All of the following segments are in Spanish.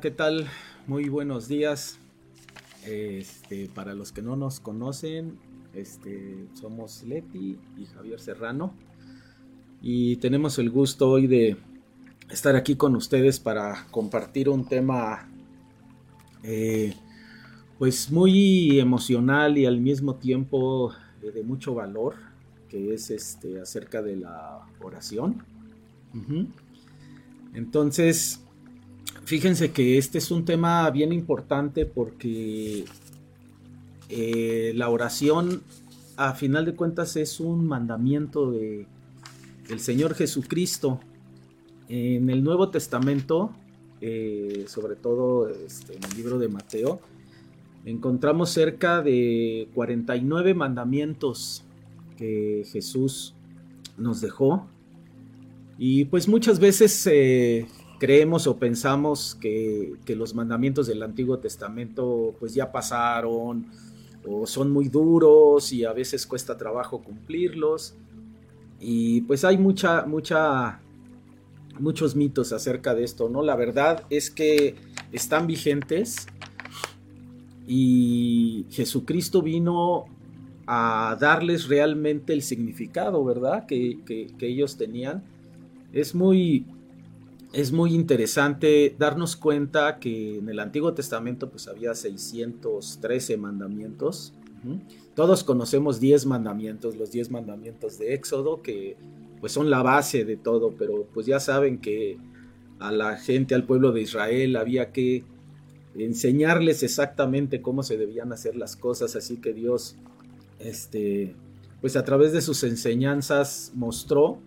¿Qué tal? Muy buenos días. Este, para los que no nos conocen, este, somos Leti y Javier Serrano y tenemos el gusto hoy de estar aquí con ustedes para compartir un tema eh, pues muy emocional y al mismo tiempo eh, de mucho valor que es este acerca de la oración. Entonces, Fíjense que este es un tema bien importante porque eh, la oración, a final de cuentas, es un mandamiento de, del Señor Jesucristo. En el Nuevo Testamento, eh, sobre todo este, en el libro de Mateo, encontramos cerca de 49 mandamientos que Jesús nos dejó. Y pues muchas veces eh, creemos o pensamos que, los mandamientos del Antiguo Testamento pues ya pasaron o son muy duros y a veces cuesta trabajo cumplirlos. Y pues hay mucha, mucha, muchos mitos acerca de esto, ¿no? La verdad es que están vigentes y Jesucristo vino a darles realmente el significado, ¿verdad? Que, que ellos tenían. Es muy, es muy interesante darnos cuenta que en el Antiguo Testamento pues había 613 mandamientos. Todos conocemos 10 mandamientos, los 10 mandamientos de Éxodo, que pues son la base de todo, pero pues ya saben que a la gente, al pueblo de Israel, había que enseñarles exactamente cómo se debían hacer las cosas, así que Dios, este, pues a través de sus enseñanzas mostró,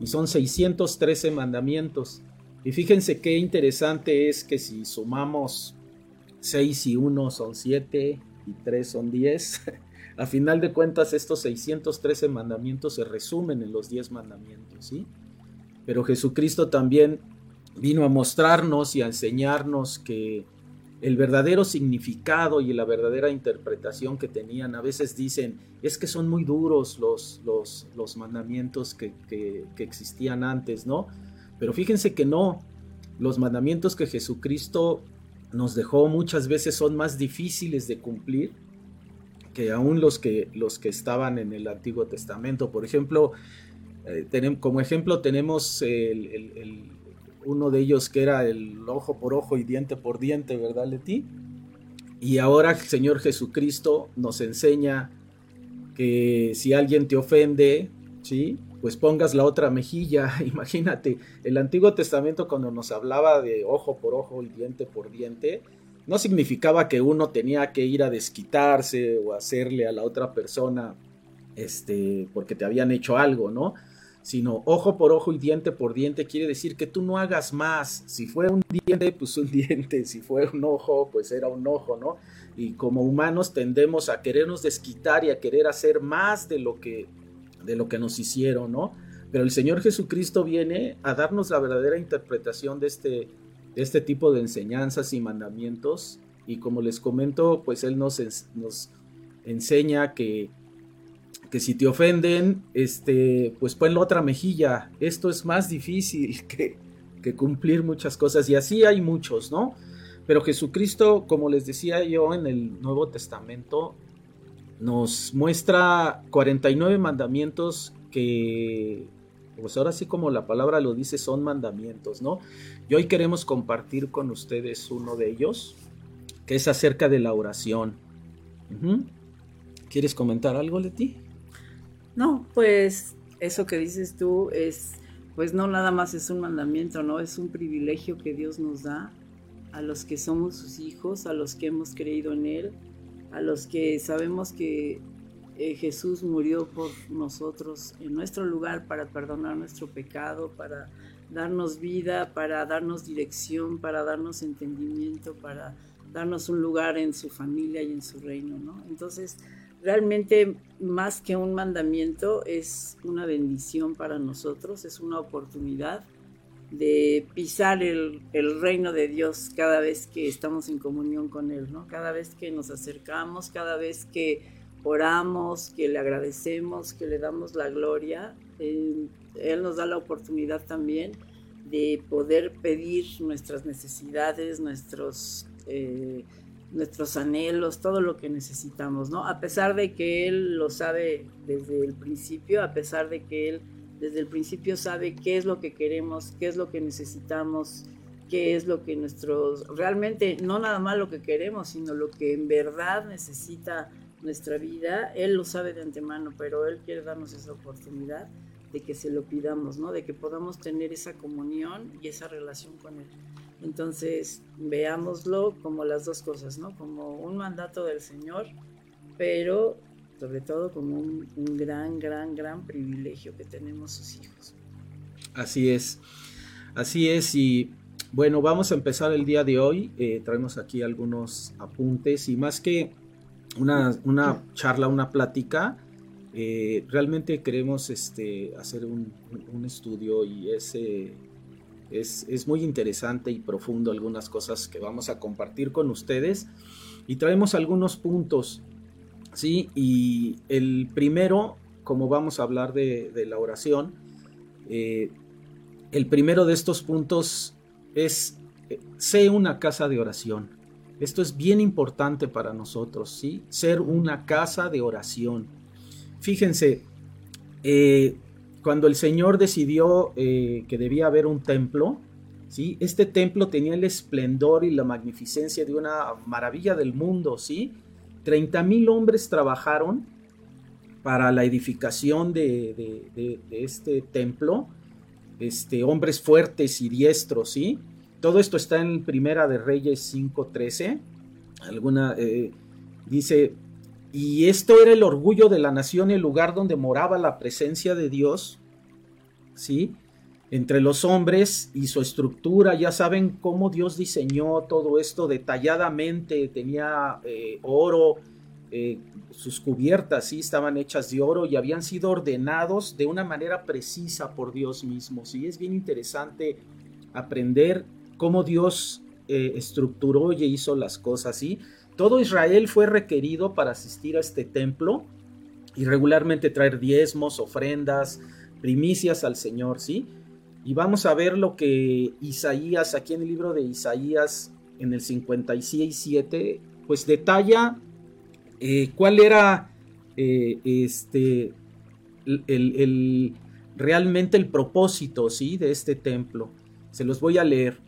y son 613 mandamientos. Y fíjense qué interesante es que si sumamos 6 y 1 son 7 y 3 son 10, a final de cuentas estos 613 mandamientos se resumen en los 10 mandamientos, ¿sí? Pero Jesucristo también vino a mostrarnos y a enseñarnos que el verdadero significado y la verdadera interpretación que tenían, a veces dicen, es que son muy duros los, los, los mandamientos que, que, que existían antes, ¿no? Pero fíjense que no, los mandamientos que Jesucristo nos dejó muchas veces son más difíciles de cumplir que aún los que, los que estaban en el Antiguo Testamento. Por ejemplo, eh, como ejemplo tenemos uno de ellos que era el ojo por ojo y diente por diente, ¿verdad, Leti? Y ahora el Señor Jesucristo nos enseña que si alguien te ofende, ¿sí? Pues pongas la otra mejilla. Imagínate, el Antiguo Testamento cuando nos hablaba de ojo por ojo y diente por diente, no significaba que uno tenía que ir a desquitarse o hacerle a la otra persona este porque te habían hecho algo, ¿no? Sino ojo por ojo y diente por diente quiere decir que tú no hagas más. Si fue un diente, pues un diente. Si fue un ojo, pues era un ojo, ¿no? Y como humanos tendemos a querernos desquitar y a querer hacer más de lo que de lo que nos hicieron, ¿no? Pero el Señor Jesucristo viene a darnos la verdadera interpretación de este, de este tipo de enseñanzas y mandamientos. Y como les comento, pues Él nos, enseña que, que si te ofenden, este, pues pon la otra mejilla. Esto es más difícil que, que cumplir muchas cosas. Y así hay muchos, ¿no? Pero Jesucristo, como les decía yo en el Nuevo Testamento, nos muestra 49 mandamientos que, pues ahora sí como la palabra lo dice, son mandamientos, ¿no? Y hoy queremos compartir con ustedes uno de ellos, que es acerca de la oración. ¿Quieres comentar algo, Leti? No, pues eso que dices tú es, pues no nada más es un mandamiento, ¿no? Es un privilegio que Dios nos da a los que somos sus hijos, a los que hemos creído en Él, a los que sabemos que eh, Jesús murió por nosotros en nuestro lugar para perdonar nuestro pecado, para darnos vida, para darnos dirección, para darnos entendimiento, para darnos un lugar en su familia y en su reino, ¿no? Entonces, realmente más que un mandamiento es una bendición para nosotros, es una oportunidad de pisar el, reino de Dios cada vez que estamos en comunión con Él, ¿no? Cada vez que nos acercamos, cada vez que oramos, que le agradecemos, que le damos la gloria, eh, Él nos da la oportunidad también de poder pedir nuestras necesidades, nuestros, eh, nuestros anhelos, todo lo que necesitamos, ¿no? A pesar de que Él lo sabe desde el principio, a pesar de que Él desde el principio sabe qué es lo que queremos, qué es lo que necesitamos, qué es lo que nuestros, realmente no nada más lo que queremos, sino lo que en verdad necesita nuestra vida, Él lo sabe de antemano, pero Él quiere darnos esa oportunidad de que se lo pidamos, ¿no? De que podamos tener esa comunión y esa relación con Él. Entonces, veámoslo como las dos cosas, ¿no? Como un mandato del Señor, pero sobre todo como un, gran, gran, gran privilegio que tenemos sus hijos. Así es, así es y bueno, vamos a empezar el día de hoy. Eh, traemos aquí algunos apuntes y más que una, una charla, una plática, eh, realmente queremos este, hacer un, estudio y ese es, es, muy interesante y profundo algunas cosas que vamos a compartir con ustedes y traemos algunos puntos ¿sí? Y el primero, como vamos a hablar de, la oración, eh, el primero de estos puntos es, eh, sé una casa de oración. Esto es bien importante para nosotros, ¿sí? Ser una casa de oración. Fíjense, eh, cuando el Señor decidió que debía haber un templo, ¿sí? Este templo tenía el esplendor y la magnificencia de una maravilla del mundo, ¿sí? 30 mil hombres trabajaron para la edificación de, este templo, este, hombres fuertes y diestros, ¿sí? Todo esto está en Primera de Reyes 5.13. Alguna eh, dice, y esto era el orgullo de la nación, el lugar donde moraba la presencia de Dios, ¿sí? Entre los hombres y su estructura, ya saben cómo Dios diseñó todo esto detalladamente, tenía eh, oro, eh, sus cubiertas sí estaban hechas de oro y habían sido ordenados de una manera precisa por Dios mismo. Sí, es bien interesante aprender cómo Dios eh, estructuró y hizo las cosas. ¿sí? Todo Israel fue requerido para asistir a este templo y regularmente traer diezmos, ofrendas, primicias al Señor, ¿sí? Y vamos a ver lo que Isaías, aquí en el libro de Isaías, en el 56.7, pues detalla eh, cuál era eh, este, realmente el propósito ¿sí? de este templo. Se los voy a leer.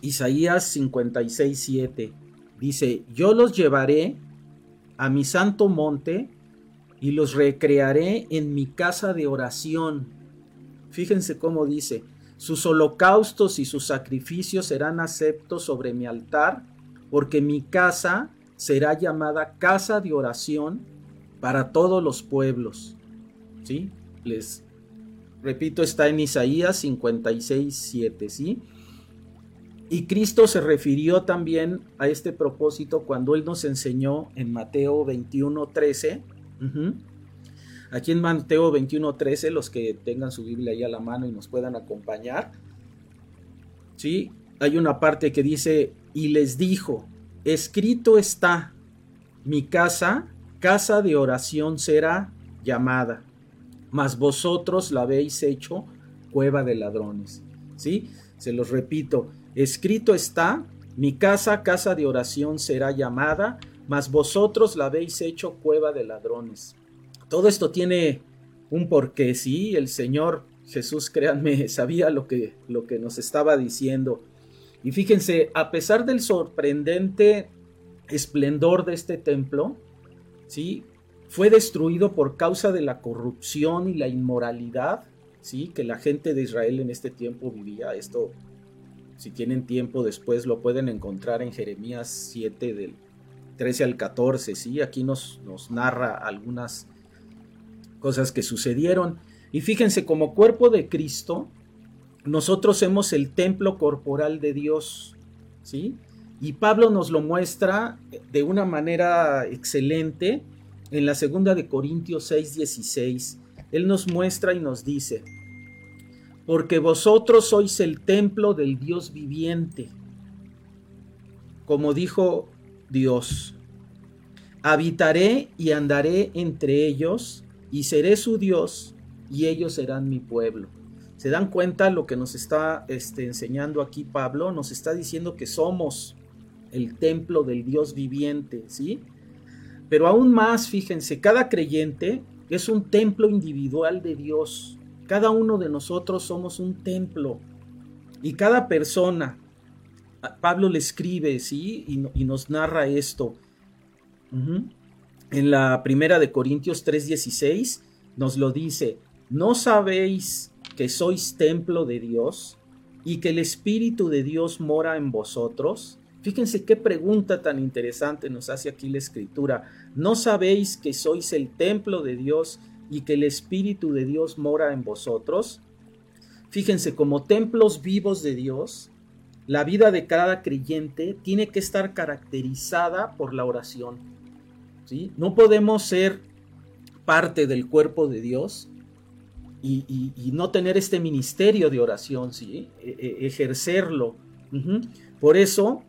Isaías 56.7 dice, yo los llevaré a mi santo monte y los recrearé en mi casa de oración Fíjense cómo dice, sus holocaustos y sus sacrificios serán aceptos sobre mi altar, porque mi casa será llamada casa de oración para todos los pueblos. ¿Sí? Les repito, está en Isaías 56, 7, ¿sí? Y Cristo se refirió también a este propósito cuando Él nos enseñó en Mateo 21, 13. Aquí en Mateo 21:13, los que tengan su Biblia ahí a la mano y nos puedan acompañar, ¿sí? Hay una parte que dice, y les dijo, escrito está, mi casa, casa de oración será llamada, mas vosotros la habéis hecho cueva de ladrones. ¿Sí? Se los repito, escrito está, mi casa, casa de oración será llamada, mas vosotros la habéis hecho cueva de ladrones. Todo esto tiene un porqué, sí, el Señor Jesús, créanme, sabía lo que, lo que nos estaba diciendo. Y fíjense, a pesar del sorprendente esplendor de este templo, ¿sí? fue destruido por causa de la corrupción y la inmoralidad ¿sí? que la gente de Israel en este tiempo vivía. Esto, si tienen tiempo después, lo pueden encontrar en Jeremías 7 del 13 al 14, ¿sí? Aquí nos, nos narra algunas cosas que sucedieron. Y fíjense, como cuerpo de Cristo, nosotros somos el templo corporal de Dios, ¿sí? Y Pablo nos lo muestra de una manera excelente en la segunda de Corintios 6, 16. Él nos muestra y nos dice, porque vosotros sois el templo del Dios viviente, como dijo Dios, habitaré y andaré entre ellos, y seré su Dios, y ellos serán mi pueblo. ¿Se dan cuenta lo que nos está este, enseñando aquí Pablo? Nos está diciendo que somos el templo del Dios viviente, ¿sí? Pero aún más, fíjense, cada creyente es un templo individual de Dios. Cada uno de nosotros somos un templo. Y cada persona, Pablo le escribe, ¿sí? Y, nos narra esto. En la primera de Corintios 3:16 nos lo dice, ¿no sabéis que sois templo de Dios y que el Espíritu de Dios mora en vosotros? Fíjense qué pregunta tan interesante nos hace aquí la escritura. ¿No sabéis que sois el templo de Dios y que el Espíritu de Dios mora en vosotros? Fíjense, como templos vivos de Dios, la vida de cada creyente tiene que estar caracterizada por la oración. No podemos ser parte del cuerpo de Dios y, no tener este ministerio de oración, ¿sí? E, e, ejercerlo. Por eso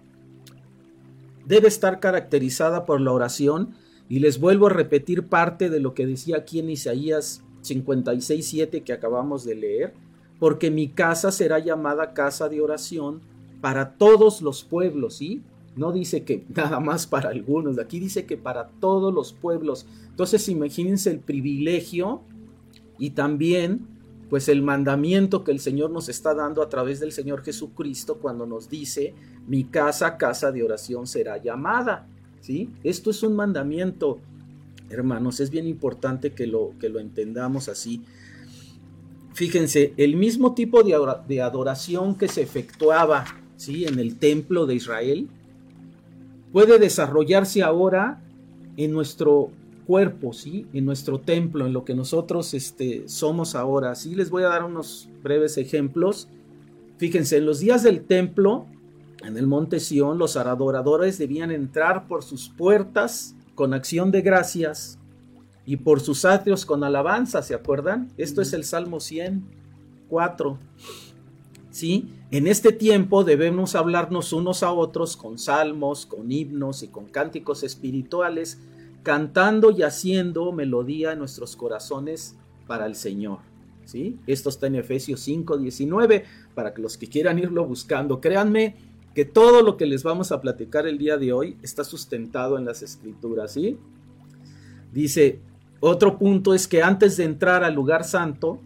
debe estar caracterizada por la oración y les vuelvo a repetir parte de lo que decía aquí en Isaías 56.7 que acabamos de leer, porque mi casa será llamada casa de oración para todos los pueblos, ¿sí? No dice que nada más para algunos, aquí dice que para todos los pueblos. Entonces imagínense el privilegio y también pues el mandamiento que el Señor nos está dando a través del Señor Jesucristo cuando nos dice, mi casa, casa de oración será llamada. ¿Sí? Esto es un mandamiento, hermanos, es bien importante que lo, que lo entendamos así. Fíjense, el mismo tipo de, adoración que se efectuaba ¿sí? en el templo de Israel puede desarrollarse ahora en nuestro cuerpo, ¿sí? En nuestro templo, en lo que nosotros este, somos ahora. Sí, les voy a dar unos breves ejemplos. Fíjense, en los días del templo, en el monte Sión, los adoradores debían entrar por sus puertas con acción de gracias y por sus atrios con alabanza, ¿se acuerdan? Esto es el Salmo 104. ¿Sí? En este tiempo debemos hablarnos unos a otros con salmos, con himnos y con cánticos espirituales cantando y haciendo melodía en nuestros corazones para el Señor. ¿sí? Esto está en Efesios 5, 19, para que los que quieran irlo buscando, créanme que todo lo que les vamos a platicar el día de hoy está sustentado en las escrituras. ¿sí? Dice, otro punto es que antes de entrar al lugar santo,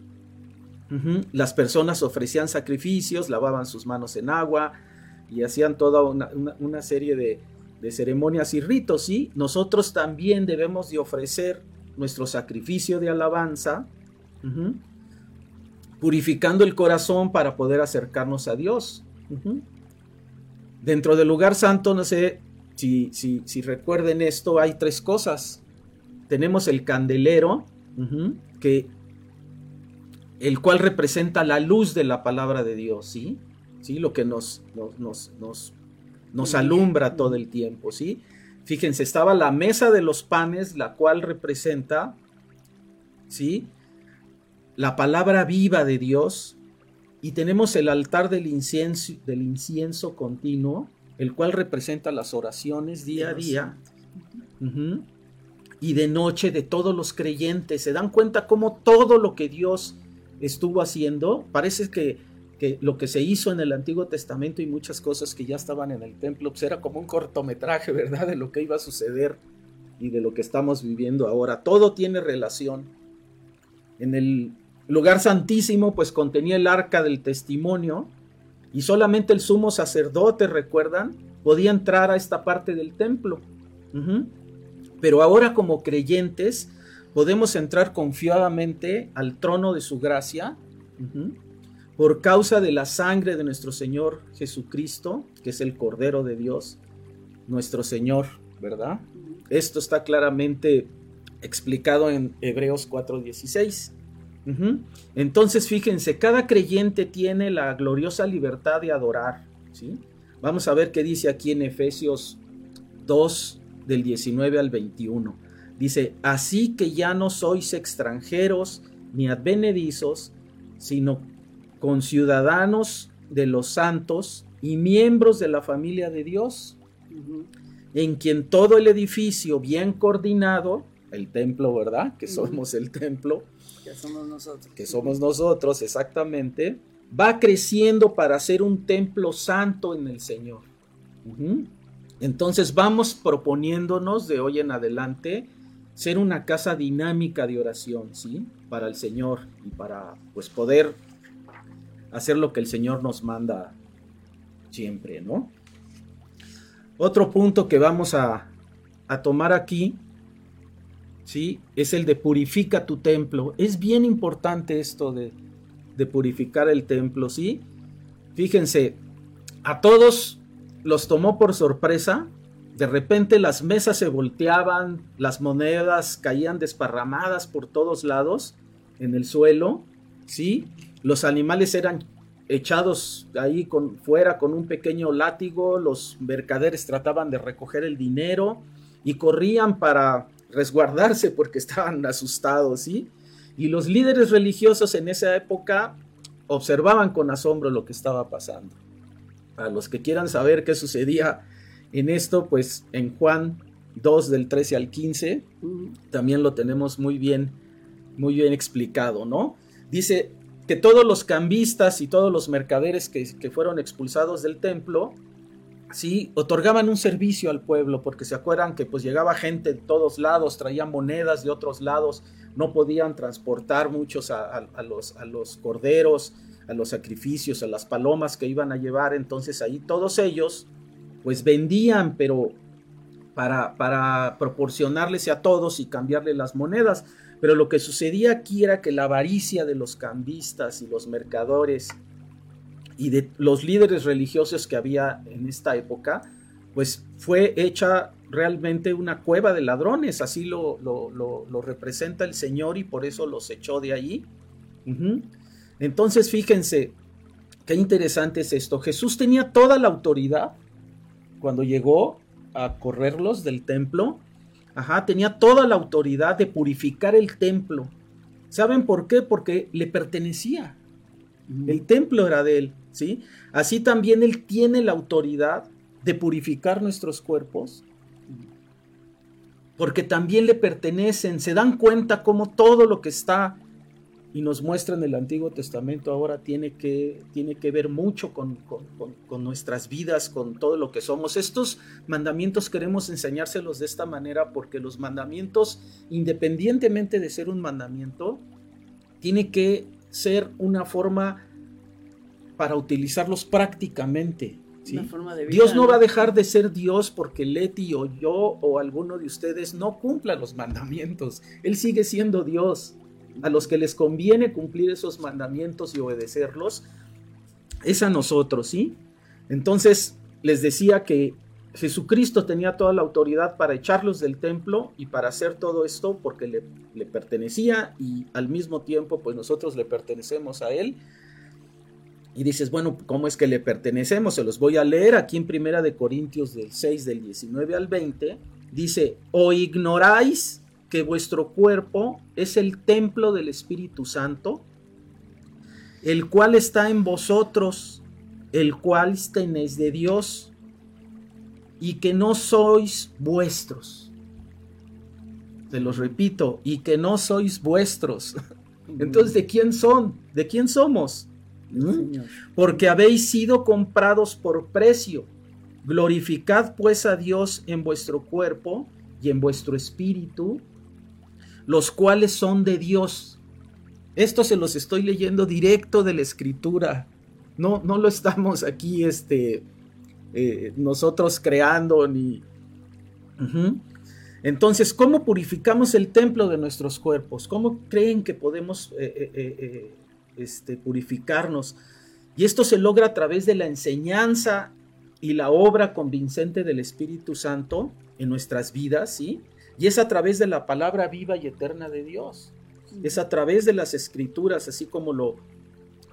las personas ofrecían sacrificios, lavaban sus manos en agua y hacían toda una serie de, ceremonias y ritos, ¿sí? Nosotros también debemos de ofrecer nuestro sacrificio de alabanza, purificando el corazón para poder acercarnos a Dios. Dentro del lugar santo, no sé si, si, recuerden esto, hay tres cosas. Tenemos el candelero, que, el cual representa la luz de la palabra de Dios, ¿sí? ¿Sí? Lo que nos, nos, nos nos alumbra todo el tiempo, ¿sí? Fíjense, estaba la mesa de los panes, la cual representa, ¿sí? La palabra viva de Dios. Y tenemos el altar del incienso, del incienso continuo, el cual representa las oraciones día a día. Y de noche de todos los creyentes. ¿Se dan cuenta cómo todo lo que Dios estuvo haciendo? Parece que que lo que se hizo en el Antiguo Testamento y muchas cosas que ya estaban en el templo, pues era como un cortometraje, ¿verdad? De lo que iba a suceder y de lo que estamos viviendo ahora. Todo tiene relación. En el lugar santísimo, pues contenía el arca del testimonio y solamente el sumo sacerdote, recuerdan, podía entrar a esta parte del templo. Pero ahora como creyentes podemos entrar confiadamente al trono de su gracia por causa de la sangre de nuestro Señor Jesucristo, que es el Cordero de Dios, nuestro Señor. ¿verdad? Esto está claramente explicado en Hebreos 4:16. Entonces, fíjense, cada creyente tiene la gloriosa libertad de adorar. ¿sí? Vamos a ver qué dice aquí en Efesios 2, del 19 al 21. Dice, así que ya no sois extranjeros ni advenedizos, sino conciudadanos de los santos y miembros de la familia de Dios, en quien todo el edificio bien coordinado, el templo, ¿verdad? Que somos el templo, que somos nosotros. Que somos nosotros, exactamente. Va creciendo para ser un templo santo en el Señor. Entonces vamos proponiéndonos de hoy en adelante ser una casa dinámica de oración, ¿sí? Para el Señor y para pues poder hacer lo que el Señor nos manda siempre, ¿no? Otro punto que vamos a, a tomar aquí ¿sí? Es el de purifica tu templo. Es bien importante esto de, de purificar el templo, ¿sí? Fíjense, a todos los tomó por sorpresa. De repente las mesas se volteaban, las monedas caían desparramadas por todos lados en el suelo, ¿sí? Los animales eran echados ahí con, fuera con un pequeño látigo, los mercaderes trataban de recoger el dinero y corrían para resguardarse porque estaban asustados, ¿sí? Y los líderes religiosos en esa época observaban con asombro lo que estaba pasando. A los que quieran saber qué sucedía en esto, pues en Juan 2 del 13 al 15 también lo tenemos muy bien, muy bien explicado, ¿no? Dice que todos los cambistas y todos los mercaderes que, que fueron expulsados del templo ¿sí? Otorgaban un servicio al pueblo, porque se acuerdan que pues llegaba gente de todos lados, traían monedas de otros lados, no podían transportar muchos a, los, a los corderos, a los sacrificios, a las palomas que iban a llevar, entonces ahí todos ellos pues vendían, pero para, para proporcionarles a todos y cambiarle las monedas. Pero lo que sucedía aquí era que la avaricia de los cambistas y los mercadores y de los líderes religiosos que había en esta época, pues fue hecha realmente una cueva de ladrones, así lo, lo, representa el Señor y por eso los echó de allí. Entonces fíjense, qué interesante es esto. Jesús tenía toda la autoridad cuando llegó a correrlos del templo. Ajá, tenía toda la autoridad de purificar el templo. ¿Saben por qué? Porque le pertenecía. El templo era de él. Así también Él tiene la autoridad de purificar nuestros cuerpos, porque también le pertenecen, se dan cuenta cómo todo lo que está y nos muestra en el Antiguo Testamento ahora tiene que, tiene que ver mucho con, con, nuestras vidas, con todo lo que somos. Estos mandamientos queremos enseñárselos de esta manera porque los mandamientos, independientemente de ser un mandamiento, tiene que ser una forma para utilizarlos prácticamente. Dios no, va a dejar de ser Dios porque Leti o yo o alguno de ustedes no cumpla los mandamientos. Él sigue siendo Dios. A los que les conviene cumplir esos mandamientos y obedecerlos, es a nosotros, ¿sí? Entonces, les decía que Jesucristo tenía toda la autoridad para echarlos del templo y para hacer todo esto porque le, le pertenecía y al mismo tiempo pues nosotros le pertenecemos a Él y dices, bueno, ¿cómo es que le pertenecemos? Se los voy a leer aquí en Primera de Corintios del 6 del 19 al 20. Dice, ¿o ignoráis que vuestro cuerpo es el templo del Espíritu Santo, el cual está en vosotros, el cual tenéis de Dios, y que no sois vuestros? Se los repito, y que no sois vuestros. Entonces, ¿de quién son? ¿De quién somos? Porque habéis sido comprados por precio. Glorificad pues a Dios en vuestro cuerpo y en vuestro espíritu, los cuales son de Dios. Esto se los estoy leyendo directo de la escritura. No, no lo estamos aquí este, eh, nosotros creando ni... Entonces, ¿cómo purificamos el templo de nuestros cuerpos? ¿Cómo creen que podemos eh, eh, este, purificarnos. Y esto se logra a través de la enseñanza y la obra convincente del Espíritu Santo en nuestras vidas, ¿sí? Y es a través de la palabra viva y eterna de Dios. Es a través de las escrituras, así como lo,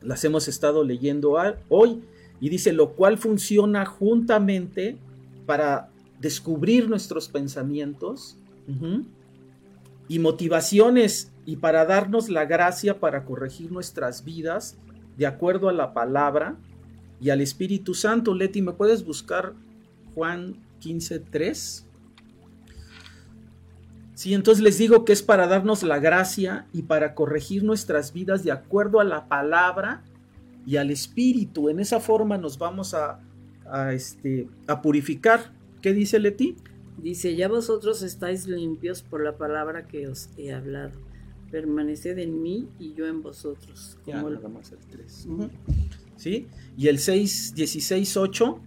las hemos estado leyendo hoy. Y dice, lo cual funciona juntamente para descubrir nuestros pensamientos y motivaciones y para darnos la gracia para corregir nuestras vidas de acuerdo a la palabra y al Espíritu Santo. Leti, ¿me puedes buscar Juan 15.3? Sí, entonces les digo que es para darnos la gracia y para corregir nuestras vidas de acuerdo a la palabra y al Espíritu. En esa forma nos vamos a, este, a purificar. ¿Qué dice Leti? Dice, ya vosotros estáis limpios por la palabra que os he hablado. Permaneced en mí y yo en vosotros. Como el... el 3. ¿Sí? Y el 6, 16, 8,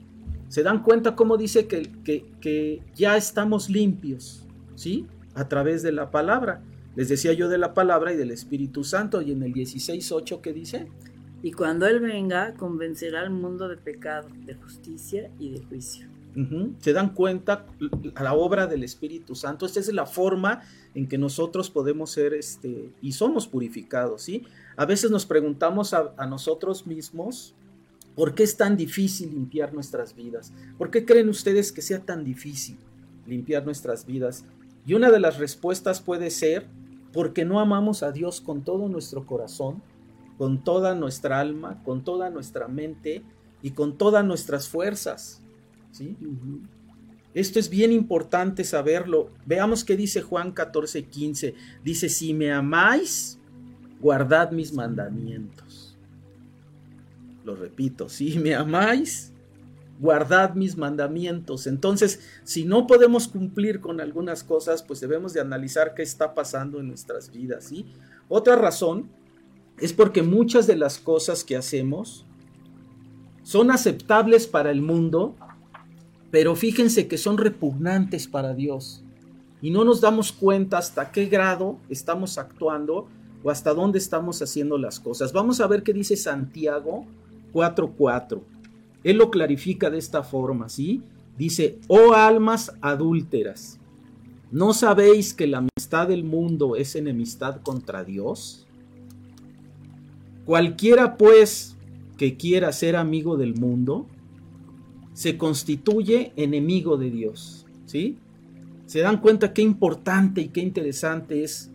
¿se dan cuenta cómo dice que, que, que ya estamos limpios? ¿Sí? A través de la palabra. Les decía yo de la palabra y del Espíritu Santo. Y en el 16.8, ¿qué dice? Y cuando Él venga, convencerá al mundo de pecado, de justicia y de juicio. ¿Se dan cuenta a la obra del Espíritu Santo? Esta es la forma en que nosotros podemos ser este, y somos purificados, ¿sí? A veces nos preguntamos a, a nosotros mismos, ¿por qué es tan difícil limpiar nuestras vidas? ¿Por qué creen ustedes que sea tan difícil limpiar nuestras vidas? Y una de las respuestas puede ser porque no amamos a Dios con todo nuestro corazón, con toda nuestra alma, con toda nuestra mente y con todas nuestras fuerzas. ¿sí? Esto es bien importante saberlo. Veamos qué dice Juan 14, 15. Dice, si me amáis, guardad mis mandamientos. Lo repito, si me amáis, guardad mis mandamientos. Entonces, si no podemos cumplir con algunas cosas, pues debemos de analizar qué está pasando en nuestras vidas, ¿sí? Otra razón es porque muchas de las cosas que hacemos son aceptables para el mundo, pero fíjense que son repugnantes para Dios. Y no nos damos cuenta hasta qué grado estamos actuando o hasta dónde estamos haciendo las cosas. Vamos a ver qué dice Santiago 4:4. Él lo clarifica de esta forma, ¿sí? Dice, oh almas adúlteras, ¿no sabéis que la amistad del mundo es enemistad contra Dios? Cualquiera pues que quiera ser amigo del mundo, se constituye enemigo de Dios, ¿sí? Se dan cuenta qué importante y qué interesante es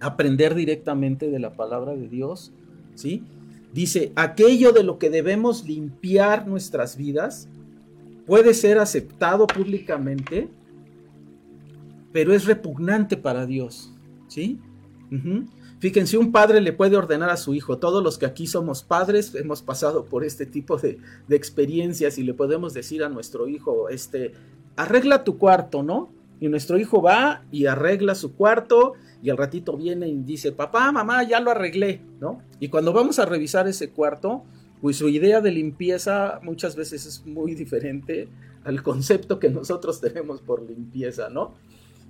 aprender directamente de la palabra de Dios, ¿sí? Dice, aquello de lo que debemos limpiar nuestras vidas puede ser aceptado públicamente, pero es repugnante para Dios. ¿Sí? Fíjense, un padre le puede ordenar a su hijo, todos los que aquí somos padres hemos pasado por este tipo de, de experiencias y le podemos decir a nuestro hijo, este, arregla tu cuarto, ¿no? Y nuestro hijo va y arregla su cuarto y al ratito viene y dice, papá, mamá, ya lo arreglé, ¿no? Y cuando vamos a revisar ese cuarto, pues su idea de limpieza muchas veces es muy diferente al concepto que nosotros tenemos por limpieza, ¿no?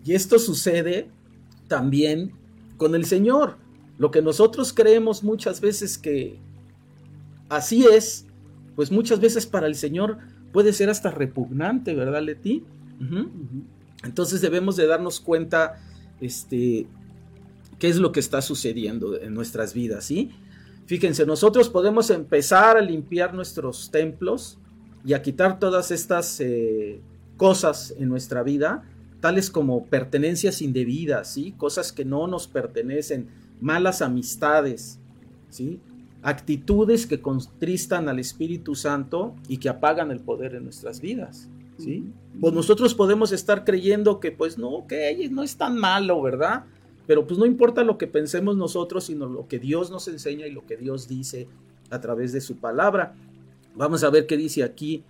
Y esto sucede también con el Señor. Lo que nosotros creemos muchas veces que así es, pues muchas veces para el Señor puede ser hasta repugnante, ¿verdad, Leti? Entonces debemos de darnos cuenta este, qué es lo que está sucediendo en nuestras vidas, ¿sí? Fíjense, nosotros podemos empezar a limpiar nuestros templos y a quitar todas estas eh, cosas en nuestra vida, tales como pertenencias indebidas, ¿sí? Cosas que no nos pertenecen, malas amistades, ¿sí? Actitudes que contristan al Espíritu Santo y que apagan el poder en nuestras vidas, ¿sí? Pues nosotros podemos estar creyendo que pues no, que no es tan malo, ¿verdad? Pero pues no importa lo que pensemos nosotros, sino lo que Dios nos enseña y lo que Dios dice a través de su palabra. Vamos a ver qué dice aquí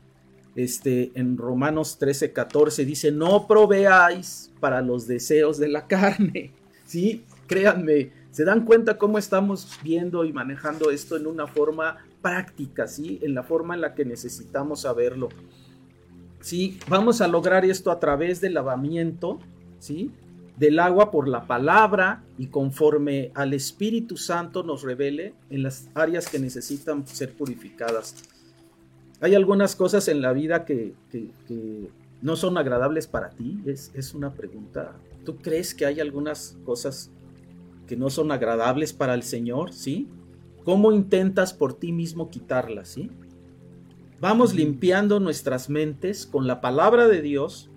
este, en Romanos 13, 14. Dice, no proveáis para los deseos de la carne. Sí, créanme, se dan cuenta cómo estamos viendo y manejando esto en una forma práctica, ¿sí? En la forma en la que necesitamos saberlo. Sí, vamos a lograr esto a través del lavamiento, ¿sí? Del agua por la palabra y conforme al Espíritu Santo nos revele en las áreas que necesitan ser purificadas. Hay algunas cosas en la vida que, no son agradables para ti? Es, es una pregunta. ¿Tú crees que hay algunas cosas que no son agradables para el Señor? ¿Sí? ¿Cómo intentas por ti mismo quitarlas? ¿Sí? Vamos limpiando nuestras mentes con la palabra de Dios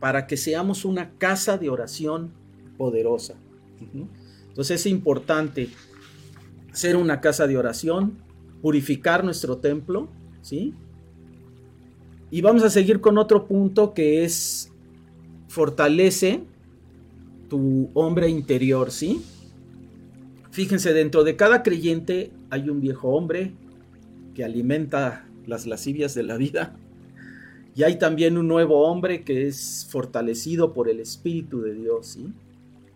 para que seamos una casa de oración poderosa. Entonces es importante ser una casa de oración, purificar nuestro templo, ¿sí? Y vamos a seguir con otro punto que es fortalece tu hombre interior, ¿sí? Fíjense, dentro de cada creyente hay un viejo hombre que alimenta las lascivias de la vida. Y hay también un nuevo hombre que es fortalecido por el Espíritu de Dios, ¿sí?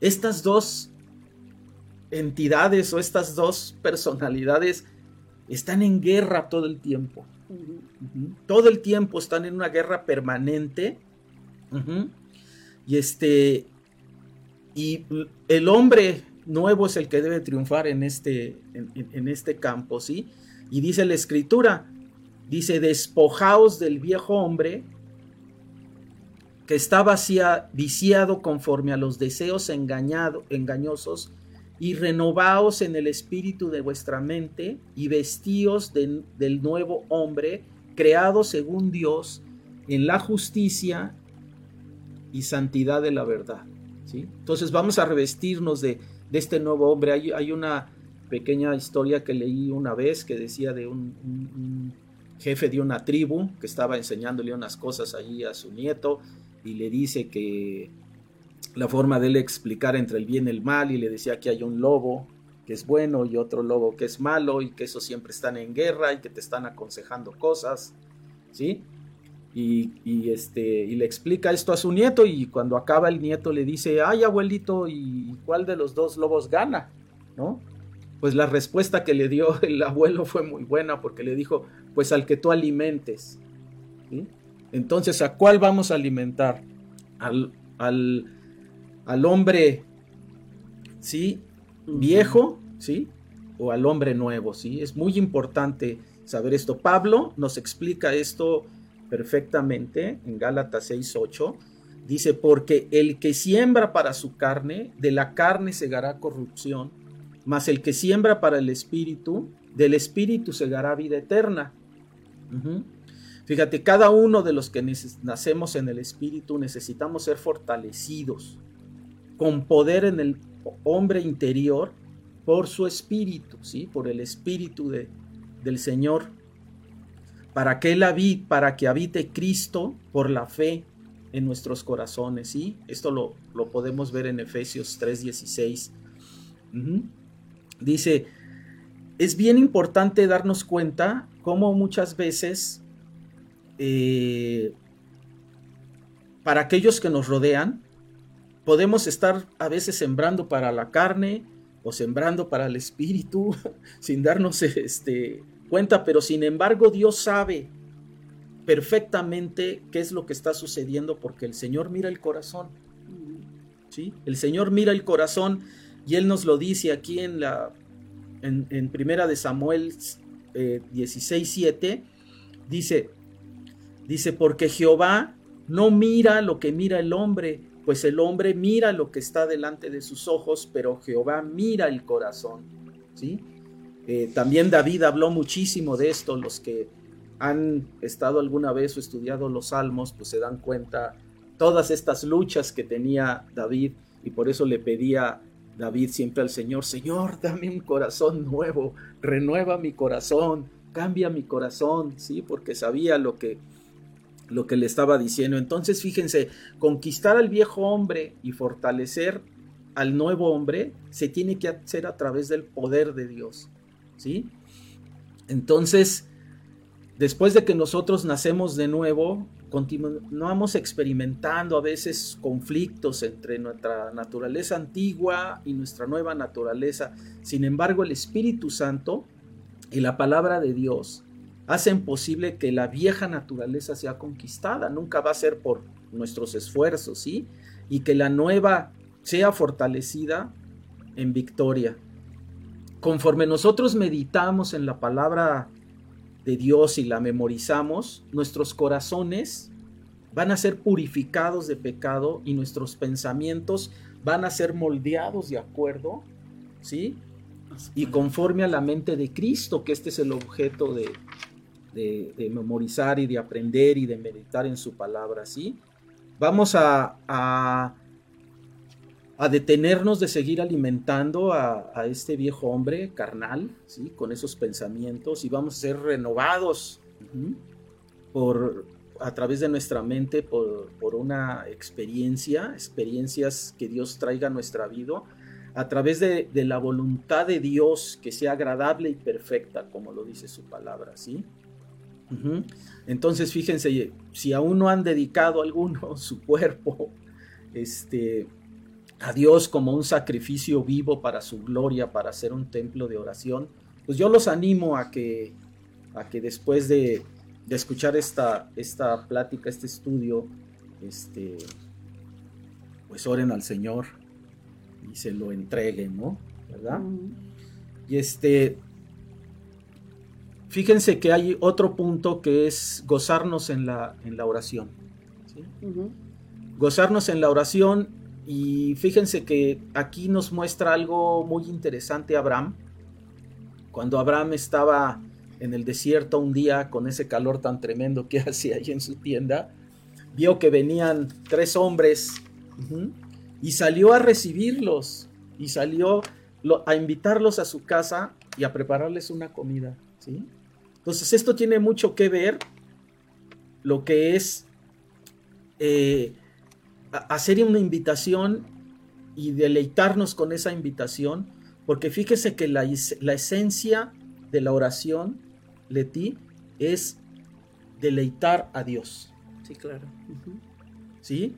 Estas dos entidades o estas dos personalidades están en guerra todo el tiempo. Todo el tiempo están en una guerra permanente. Y este. Y el hombre nuevo es el que debe triunfar en este, en, este campo, ¿sí? Y dice la escritura, dice, despojaos del viejo hombre que está viciado conforme a los deseos engañado, engañosos y renovaos en el espíritu de vuestra mente y vestíos del nuevo hombre, creado según Dios en la justicia y santidad de la verdad. ¿sí? Entonces vamos a revestirnos de, este nuevo hombre. Hay, hay, una pequeña historia que leí una vez que decía de un jefe de una tribu que estaba enseñándole unas cosas allí a su nieto y le dice que la forma de él explicar entre el bien y el mal y le decía que hay un lobo que es bueno y otro lobo que es malo y que esos siempre están en guerra y que te están aconsejando cosas, ¿sí? Y, este, y le explica esto a su nieto y cuando acaba el nieto le dice, ay abuelito, ¿y cuál de los dos lobos gana? ¿No? Pues la respuesta que le dio el abuelo fue muy buena porque le dijo, pues al que tú alimentes. Entonces, ¿a cuál vamos a alimentar? Al, al, al hombre, ¿sí? Viejo, ¿sí? O al hombre nuevo, ¿sí? Es muy importante saber esto. Pablo nos explica esto perfectamente en Gálatas 6:8. Dice, porque el que siembra para su carne, de la carne segará corrupción, mas el que siembra para el espíritu, del espíritu segará vida eterna. Fíjate, cada uno de los que nacemos en el espíritu necesitamos ser fortalecidos con poder en el hombre interior por su espíritu, ¿sí? Por el espíritu de, del Señor. Para que él habite, para que habite Cristo por la fe en nuestros corazones, ¿sí? Esto lo, lo podemos ver en Efesios 3:16. Dice, es bien importante darnos cuenta cómo muchas veces eh, para aquellos que nos rodean, podemos estar a veces sembrando para la carne o sembrando para el espíritu sin darnos este, cuenta, pero sin embargo Dios sabe perfectamente qué es lo que está sucediendo porque el Señor mira el corazón. ¿sí? El Señor mira el corazón y Él nos lo dice aquí en la en, primera de Samuel eh, 16:7 dice dice porque Jehová no mira lo que mira el hombre pues el hombre mira lo que está delante de sus ojos, pero Jehová mira el corazón. ¿sí? Eh, también David habló muchísimo de esto, los que han estado alguna vez o estudiado los salmos, pues se dan cuenta todas estas luchas que tenía David y por eso le pedía David siempre al Señor, Señor, dame un corazón nuevo, renueva mi corazón, cambia mi corazón, sí, porque sabía lo que lo que le estaba diciendo. Entonces, fíjense, conquistar al viejo hombre y fortalecer al nuevo hombre se tiene que hacer a través del poder de Dios. ¿Sí? Entonces, después de que nosotros nacemos de nuevo, continuamos experimentando a veces conflictos entre nuestra naturaleza antigua y nuestra nueva naturaleza. Sin embargo, el Espíritu Santo y la palabra de Dios hacen posible que la vieja naturaleza sea conquistada. Nunca va a ser por nuestros esfuerzos, ¿sí? Y que la nueva sea fortalecida en victoria. Conforme nosotros meditamos en la palabra de Dios y la memorizamos, nuestros corazones van a ser purificados de pecado y nuestros pensamientos van a ser moldeados de acuerdo, ¿sí? Y conforme a la mente de Cristo, que este es el objeto de, memorizar y de aprender y de meditar en su palabra, ¿sí? Vamos a, detenernos de seguir alimentando a, este viejo hombre carnal, ¿sí? Con esos pensamientos y vamos a ser renovados por, a través de nuestra mente por, por, una experiencia, experiencias que Dios traiga a nuestra vida, a través de, de, la voluntad de Dios que sea agradable y perfecta, como lo dice su palabra, ¿sí? Entonces, fíjense, si aún no han dedicado alguno su cuerpo este, a Dios como un sacrificio vivo para su gloria, para hacer un templo de oración, pues yo los animo a que, a que después de, de escuchar esta, esta plática, este estudio, este, pues oren al Señor y se lo entreguen, ¿no? ¿Verdad? Y este, Fíjense que hay otro punto que es gozarnos en la, en la oración. Gozarnos en la oración y fíjense que aquí nos muestra algo muy interesante Abraham. Cuando Abraham estaba en el desierto un día con ese calor tan tremendo que hacía ahí en su tienda, vio que venían tres hombres y salió a recibirlos y salió a invitarlos a su casa y a prepararles una comida. ¿sí? Entonces esto tiene mucho que ver lo que es eh, hacer una invitación y deleitarnos con esa invitación, porque fíjese que la, esencia de la oración, Leti, es deleitar a Dios. Sí, claro. ¿Sí?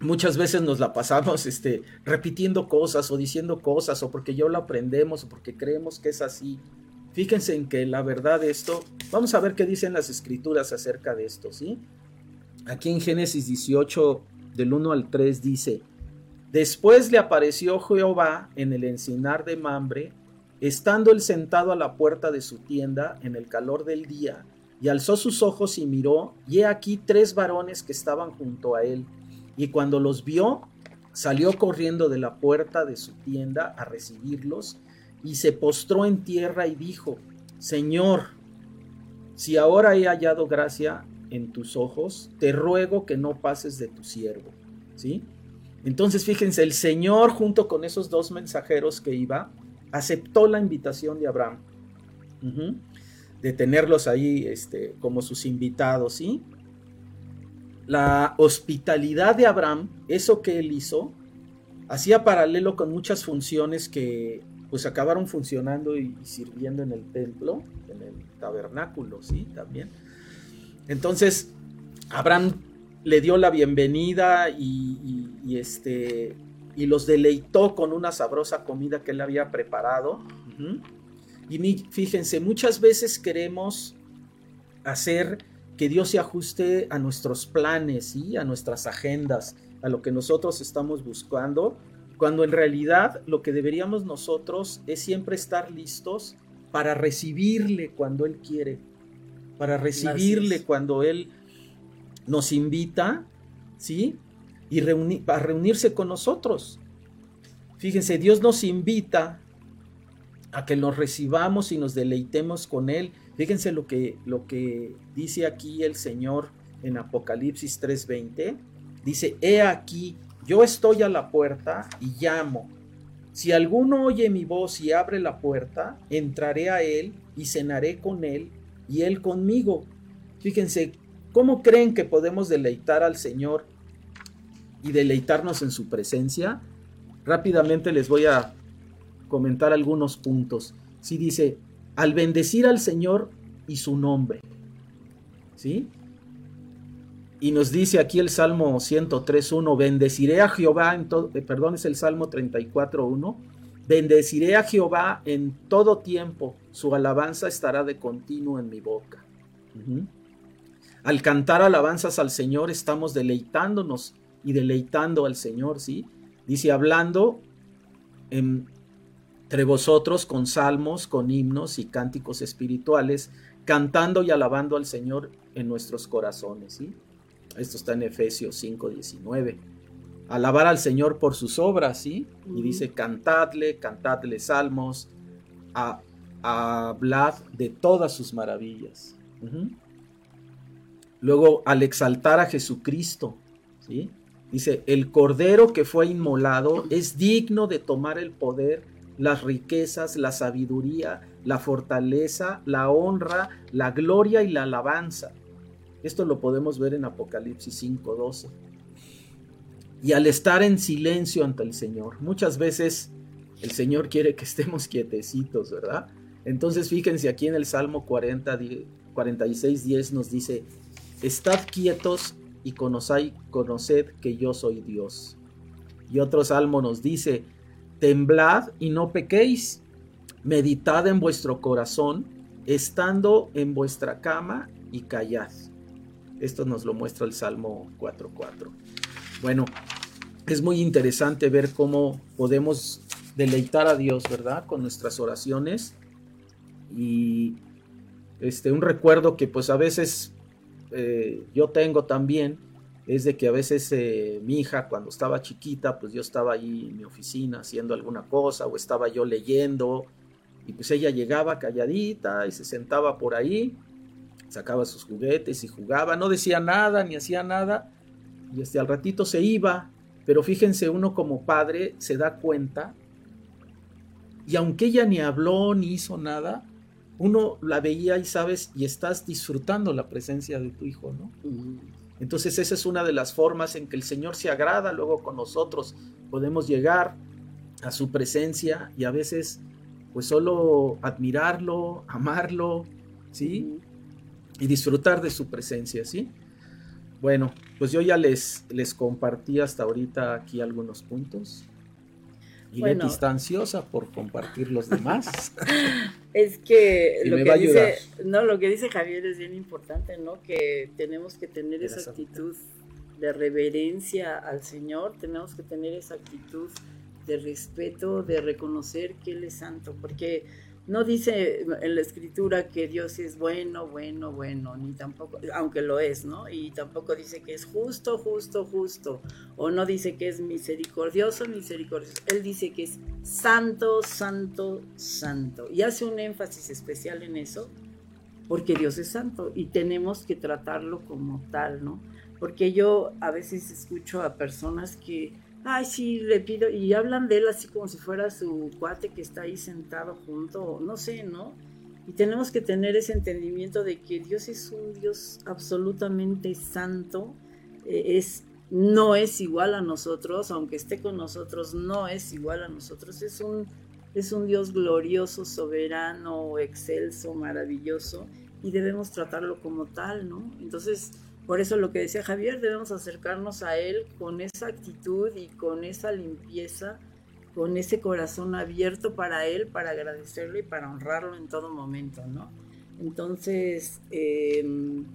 Muchas veces nos la pasamos este, repitiendo cosas o diciendo cosas, o porque yo lo aprendemos, o porque creemos que es así. Fíjense en que la verdad de esto, vamos a ver qué dicen las escrituras acerca de esto, ¿sí? Aquí en Génesis 18, del 1 al 3 dice, Después le apareció Jehová en el encinar de Mambre, estando él sentado a la puerta de su tienda en el calor del día, y alzó sus ojos y miró, y he aquí tres varones que estaban junto a él, y cuando los vio, salió corriendo de la puerta de su tienda a recibirlos, y se postró en tierra y dijo, Señor, si ahora he hallado gracia en tus ojos, te ruego que no pases de tu siervo. ¿Sí? Entonces, fíjense, el Señor junto con esos dos mensajeros que iba, aceptó la invitación de Abraham de tenerlos ahí este, como sus invitados, ¿sí? La hospitalidad de Abraham, eso que él hizo, hacía paralelo con muchas funciones que pues acabaron funcionando y, sirviendo en el templo, en el tabernáculo, sí, también. Entonces, Abraham le dio la bienvenida y, este, y los deleitó con una sabrosa comida que él había preparado. Y fíjense, muchas veces queremos hacer que Dios se ajuste a nuestros planes, y a nuestras agendas, a lo que nosotros estamos buscando, cuando en realidad lo que deberíamos nosotros es siempre estar listos para recibirle cuando Él quiere, para recibirle cuando Él nos invita, ¿sí? Y para reunirse con nosotros. Fíjense, Dios nos invita a que nos recibamos y nos deleitemos con Él. Fíjense lo que, lo que dice aquí el Señor en Apocalipsis 3:20. Dice, he aquí, yo estoy a la puerta y llamo. Si alguno oye mi voz y abre la puerta, entraré a él y cenaré con él y él conmigo. Fíjense, ¿cómo creen que podemos deleitar al Señor y deleitarnos en su presencia? Rápidamente les voy a comentar algunos puntos. Si dice, al bendecir al Señor y su nombre. ¿Sí? Y nos dice aquí el Salmo 103.1, bendeciré a Jehová en todo, perdón, es el Salmo 34.1, bendeciré a Jehová en todo tiempo, su alabanza estará de continuo en mi boca. Al cantar alabanzas al Señor estamos deleitándonos y deleitando al Señor, ¿sí? Dice, hablando entre vosotros con salmos, con himnos y cánticos espirituales, cantando y alabando al Señor en nuestros corazones, ¿sí? Esto está en Efesios 5:19. Alabar al Señor por sus obras, ¿sí? Y dice, cantadle, cantadle salmos, a, hablad de todas sus maravillas. Luego, al exaltar a Jesucristo, ¿sí? Dice, el cordero que fue inmolado es digno de tomar el poder, las riquezas, la sabiduría, la fortaleza, la honra, la gloria y la alabanza. Esto lo podemos ver en Apocalipsis 5:12. Y al estar en silencio ante el Señor, muchas veces el Señor quiere que estemos quietecitos, ¿verdad? Entonces fíjense aquí en el Salmo 40, 46, 10 nos dice, estad quietos y conoced, conoced que yo soy Dios. Y otro salmo nos dice, temblad y no pequéis, meditad en vuestro corazón, estando en vuestra cama y callad. Esto nos lo muestra el Salmo 4.4. Bueno, es muy interesante ver cómo podemos deleitar a Dios, ¿verdad? Con nuestras oraciones. Y este, un recuerdo que pues a veces eh, yo tengo también es de que a veces eh, mi hija cuando estaba chiquita, pues yo estaba ahí en mi oficina haciendo alguna cosa o estaba yo leyendo y pues ella llegaba calladita y se sentaba por ahí, sacaba sus juguetes y jugaba, no decía nada ni hacía nada y este al ratito se iba, pero fíjense uno como padre se da cuenta y aunque ella ni habló ni hizo nada, uno la veía y sabes, y estás disfrutando la presencia de tu hijo, ¿no? Entonces esa es una de las formas en que el Señor se agrada luego con nosotros. Podemos llegar a su presencia y a veces pues solo admirarlo, amarlo, ¿sí? Y disfrutar de su presencia, ¿sí? Bueno, pues yo ya les, les compartí hasta ahorita aquí algunos puntos. Y bueno, está ansiosa por compartir los demás. es que lo que dice, no, lo que dice Javier es bien importante, ¿no? Que tenemos que tener esa actitud de reverencia al Señor, tenemos que tener esa actitud de respeto, de reconocer que Él es santo, porque no dice en la escritura que Dios es bueno, bueno, bueno, ni tampoco, aunque lo es, ¿no? Y tampoco dice que es justo, justo, justo, o no dice que es misericordioso, misericordioso. Él dice que es santo, santo, santo. Y hace un énfasis especial en eso, porque Dios es santo y tenemos que tratarlo como tal, ¿no? Porque yo a veces escucho a personas que ay, sí, le pido, y hablan de él así como si fuera su cuate que está ahí sentado junto, no sé, ¿no? Y tenemos que tener ese entendimiento de que Dios es un Dios absolutamente santo, eh, es, no es igual a nosotros, aunque esté con nosotros, no es igual a nosotros, es un, es un Dios glorioso, soberano, excelso, maravilloso, y debemos tratarlo como tal, ¿no? Entonces, por eso lo que decía Javier, debemos acercarnos a Él con esa actitud y con esa limpieza, con ese corazón abierto para Él, para agradecerlo y para honrarlo en todo momento, ¿no? Entonces, em,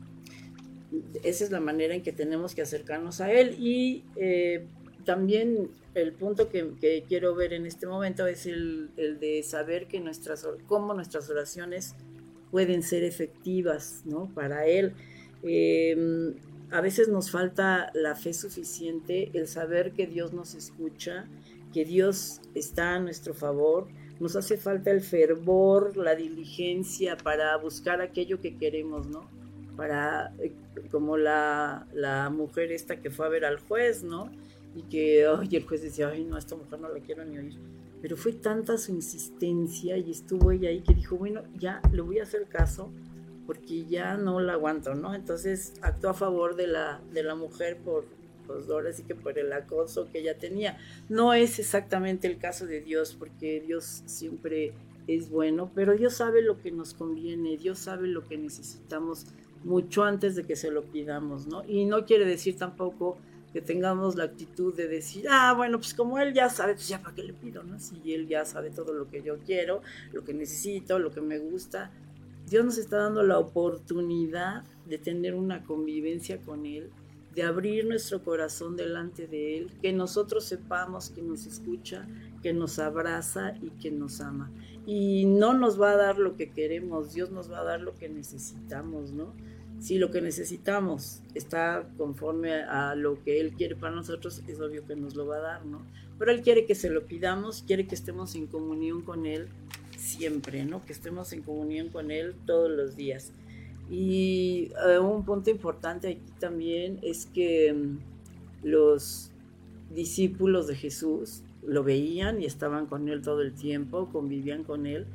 esa es la manera en que tenemos que acercarnos a Él y eh, también el punto que, quiero ver en este momento es el, el, de saber que nuestras, cómo nuestras oraciones pueden ser efectivas, ¿no? Para Él. Em, a veces nos falta la fe suficiente, el saber que Dios nos escucha, que Dios está a nuestro favor. Nos hace falta el fervor, la diligencia para buscar aquello que queremos, ¿no? Para, eh, como la, la mujer esta que fue a ver al juez, ¿no? Y que, ay, el juez decía, ay, no, esta mujer no la quiero ni oír. Pero fue tanta su insistencia y estuvo ella ahí que dijo, bueno, ya le voy a hacer caso porque ya no la aguanto, ¿no? Entonces actuó a favor de la, de la mujer por, pues ahora sí que por el acoso que ella tenía. No es exactamente el caso de Dios, porque Dios siempre es bueno, pero Dios sabe lo que nos conviene, Dios sabe lo que necesitamos mucho antes de que se lo pidamos, ¿no? Y no quiere decir tampoco que tengamos la actitud de decir, ah, bueno, pues como él ya sabe, pues ya para qué le pido, ¿no? Si él ya sabe todo lo que yo quiero, lo que necesito, lo que me gusta, Dios nos está dando la oportunidad de tener una convivencia con Él, de abrir nuestro corazón delante de Él, que nosotros sepamos que nos escucha, que nos abraza y que nos ama. Y no nos va a dar lo que queremos, Dios nos va a dar lo que necesitamos, ¿no? Si lo que necesitamos está conforme a lo que Él quiere para nosotros, es obvio que nos lo va a dar, ¿no? Pero Él quiere que se lo pidamos, quiere que estemos en comunión con Él siempre, ¿no? Que estemos en comunión con Él todos los días. Y eh, un punto importante aquí también es que mm, los discípulos de Jesús lo veían y estaban con Él todo el tiempo, convivían con Él.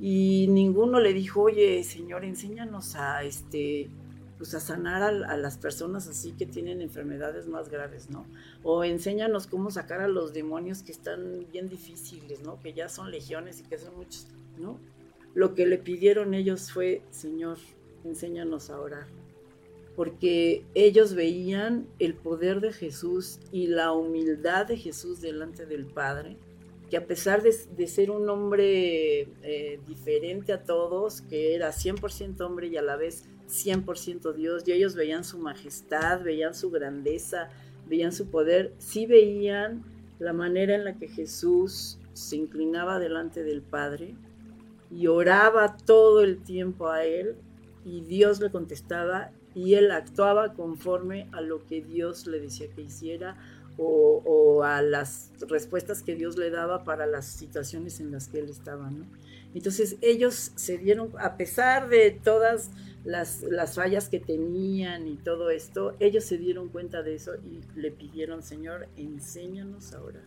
Y ninguno le dijo, oye, Señor, enséñanos a, este, pues a sanar a, las personas así que tienen enfermedades más graves, ¿no? O enséñanos cómo sacar a los demonios que están bien difíciles, ¿no? Que ya son legiones y que son muchos, ¿no? Lo que le pidieron ellos fue, Señor, enséñanos a orar. Porque ellos veían el poder de Jesús y la humildad de Jesús delante del Padre, que a pesar de, ser un hombre eh, diferente a todos, que era 100% hombre y a la vez 100% Dios, y ellos veían su majestad, veían su grandeza, veían su poder, sí veían la manera en la que Jesús se inclinaba delante del Padre y oraba todo el tiempo a Él y Dios le contestaba y Él actuaba conforme a lo que Dios le decía que hiciera o, a las respuestas que Dios le daba para las situaciones en las que Él estaba. Entonces ellos se dieron, a pesar de todas las, fallas que tenían y todo esto, ellos se dieron cuenta de eso y le pidieron, Señor, enséñanos ahora.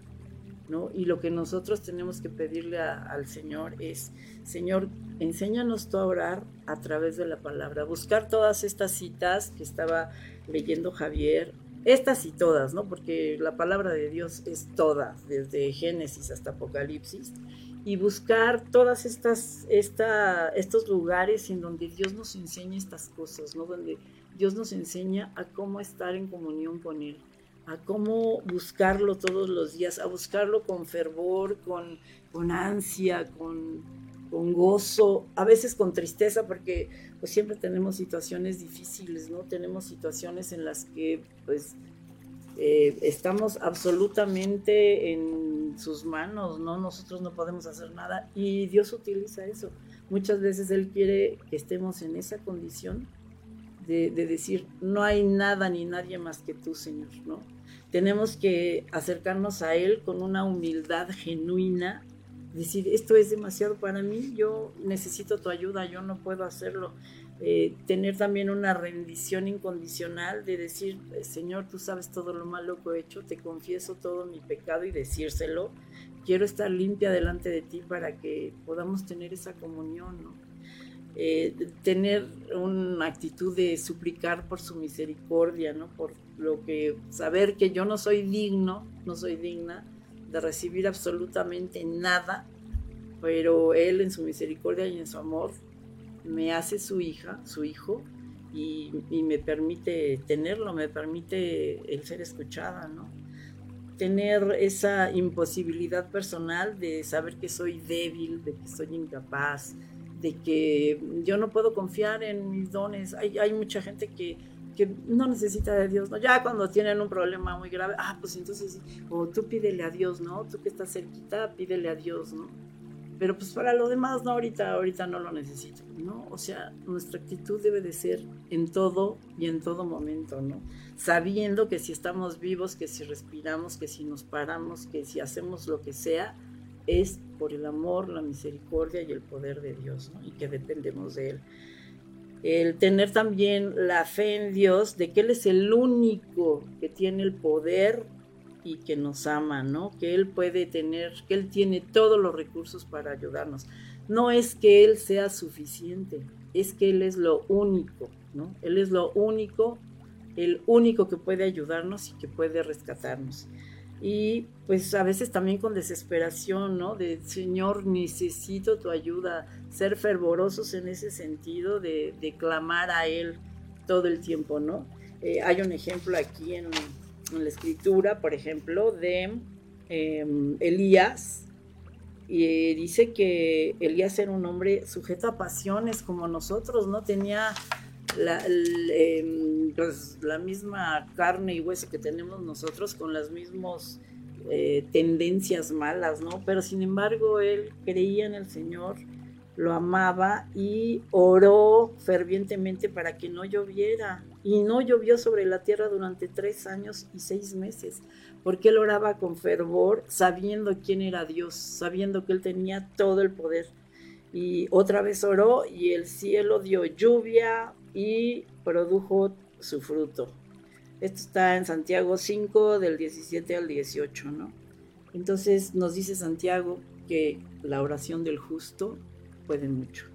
¿no? Y lo que nosotros tenemos que pedirle al Señor es, Señor, enséñanos tú a orar a través de la palabra, buscar todas estas citas que estaba leyendo Javier, estas y todas, ¿no? Porque la palabra de Dios es toda, desde Génesis hasta Apocalipsis y buscar todas estas esta, estos lugares en donde Dios nos enseña estas cosas, ¿no? Donde Dios nos enseña a cómo estar en comunión con Él, a cómo buscarlo todos los días, a buscarlo con fervor, con, con ansia, con, con gozo, a veces con tristeza, porque pues siempre tenemos situaciones difíciles, ¿no? Tenemos situaciones en las que pues eh, estamos absolutamente en sus manos, ¿no? Nosotros no podemos hacer nada y Dios utiliza eso. Muchas veces Él quiere que estemos en esa condición de, decir, no hay nada ni nadie más que tú, Señor, ¿no? Tenemos que acercarnos a Él con una humildad genuina, decir, esto es demasiado para mí, yo necesito tu ayuda, yo no puedo hacerlo. Eh, tener también una rendición incondicional de decir, Señor, tú sabes todo lo malo que he hecho, te confieso todo mi pecado y decírselo. Quiero estar limpia delante de ti para que podamos tener esa comunión, ¿no? Eh, tener una actitud de suplicar por su misericordia, ¿no? Por lo que saber que yo no soy digno, no soy digna de recibir absolutamente nada, pero Él en su misericordia y en su amor me hace su hija, su hijo, y, me permite tenerlo, me permite el ser escuchada, ¿no? Tener esa imposibilidad personal de saber que soy débil, de que soy incapaz, de que yo no puedo confiar en mis dones. Hay, hay mucha gente que, que, no necesita de Dios, ¿no? Ya cuando tienen un problema muy grave, ah, pues entonces, o tú pídele a Dios, ¿no? Tú que estás cerquita, pídele a Dios, ¿no? Pero pues para lo demás, no, ahorita, ahorita no lo necesito, ¿no? O sea, nuestra actitud debe de ser en todo y en todo momento, ¿no? Sabiendo que si estamos vivos, que si respiramos, que si nos paramos, que si hacemos lo que sea, es por el amor, la misericordia y el poder de Dios, ¿no? Y que dependemos de Él. El tener también la fe en Dios, de que Él es el único que tiene el poder y que nos ama, ¿no? Que Él puede tener, que Él tiene todos los recursos para ayudarnos. No es que Él sea suficiente, es que Él es lo único, ¿no? Él es lo único, el único que puede ayudarnos y que puede rescatarnos. Y pues a veces también con desesperación, ¿no? De Señor, necesito tu ayuda, ser fervorosos en ese sentido de, clamar a Él todo el tiempo, ¿no? Eh, hay un ejemplo aquí en, la escritura, por ejemplo, de em, Elías, y dice que Elías era un hombre sujeto a pasiones como nosotros, ¿no? Tenía la, em, pues, la misma carne y hueso que tenemos nosotros con las mismas eh, tendencias malas, ¿no? Pero sin embargo él creía en el Señor, lo amaba y oró fervientemente para que no lloviera. Y no llovió sobre la tierra durante tres años y seis meses, porque él oraba con fervor, sabiendo quién era Dios, sabiendo que él tenía todo el poder. Y otra vez oró y el cielo dio lluvia y produjo su fruto. Esto está en Santiago 5 del 17 al 18, ¿no? Entonces nos dice Santiago que la oración del justo puede mucho.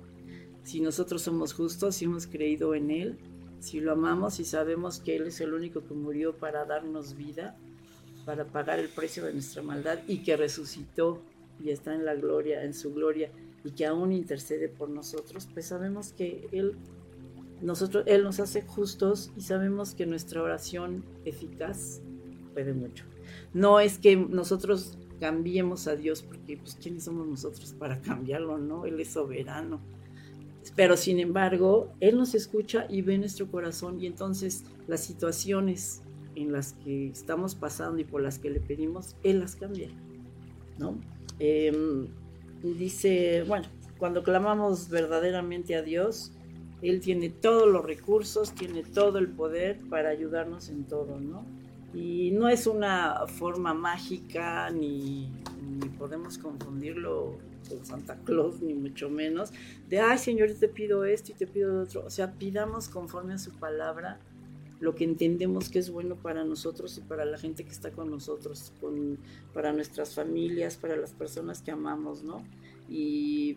Si nosotros somos justos, si hemos creído en Él, si lo amamos y sabemos que Él es el único que murió para darnos vida, para pagar el precio de nuestra maldad y que resucitó y está en la gloria, en su gloria y que aún intercede por nosotros, pues sabemos que Él, nosotros, Él nos hace justos y sabemos que nuestra oración eficaz puede mucho. No es que nosotros cambiemos a Dios, porque pues quiénes somos nosotros para cambiarlo, ¿no? Él es soberano. Pero sin embargo, Él nos escucha y ve nuestro corazón y entonces las situaciones en las que estamos pasando y por las que le pedimos, Él las cambia, ¿no? Em, dice, bueno, cuando clamamos verdaderamente a Dios, Él tiene todos los recursos, tiene todo el poder para ayudarnos en todo, ¿no? Y no es una forma mágica, ni, podemos confundirlo con Santa Claus, ni mucho menos, de, ay Señor, te pido esto y te pido otro. O sea, pidamos conforme a su palabra lo que entendemos que es bueno para nosotros y para la gente que está con nosotros, con, para nuestras familias, para las personas que amamos, ¿no? Y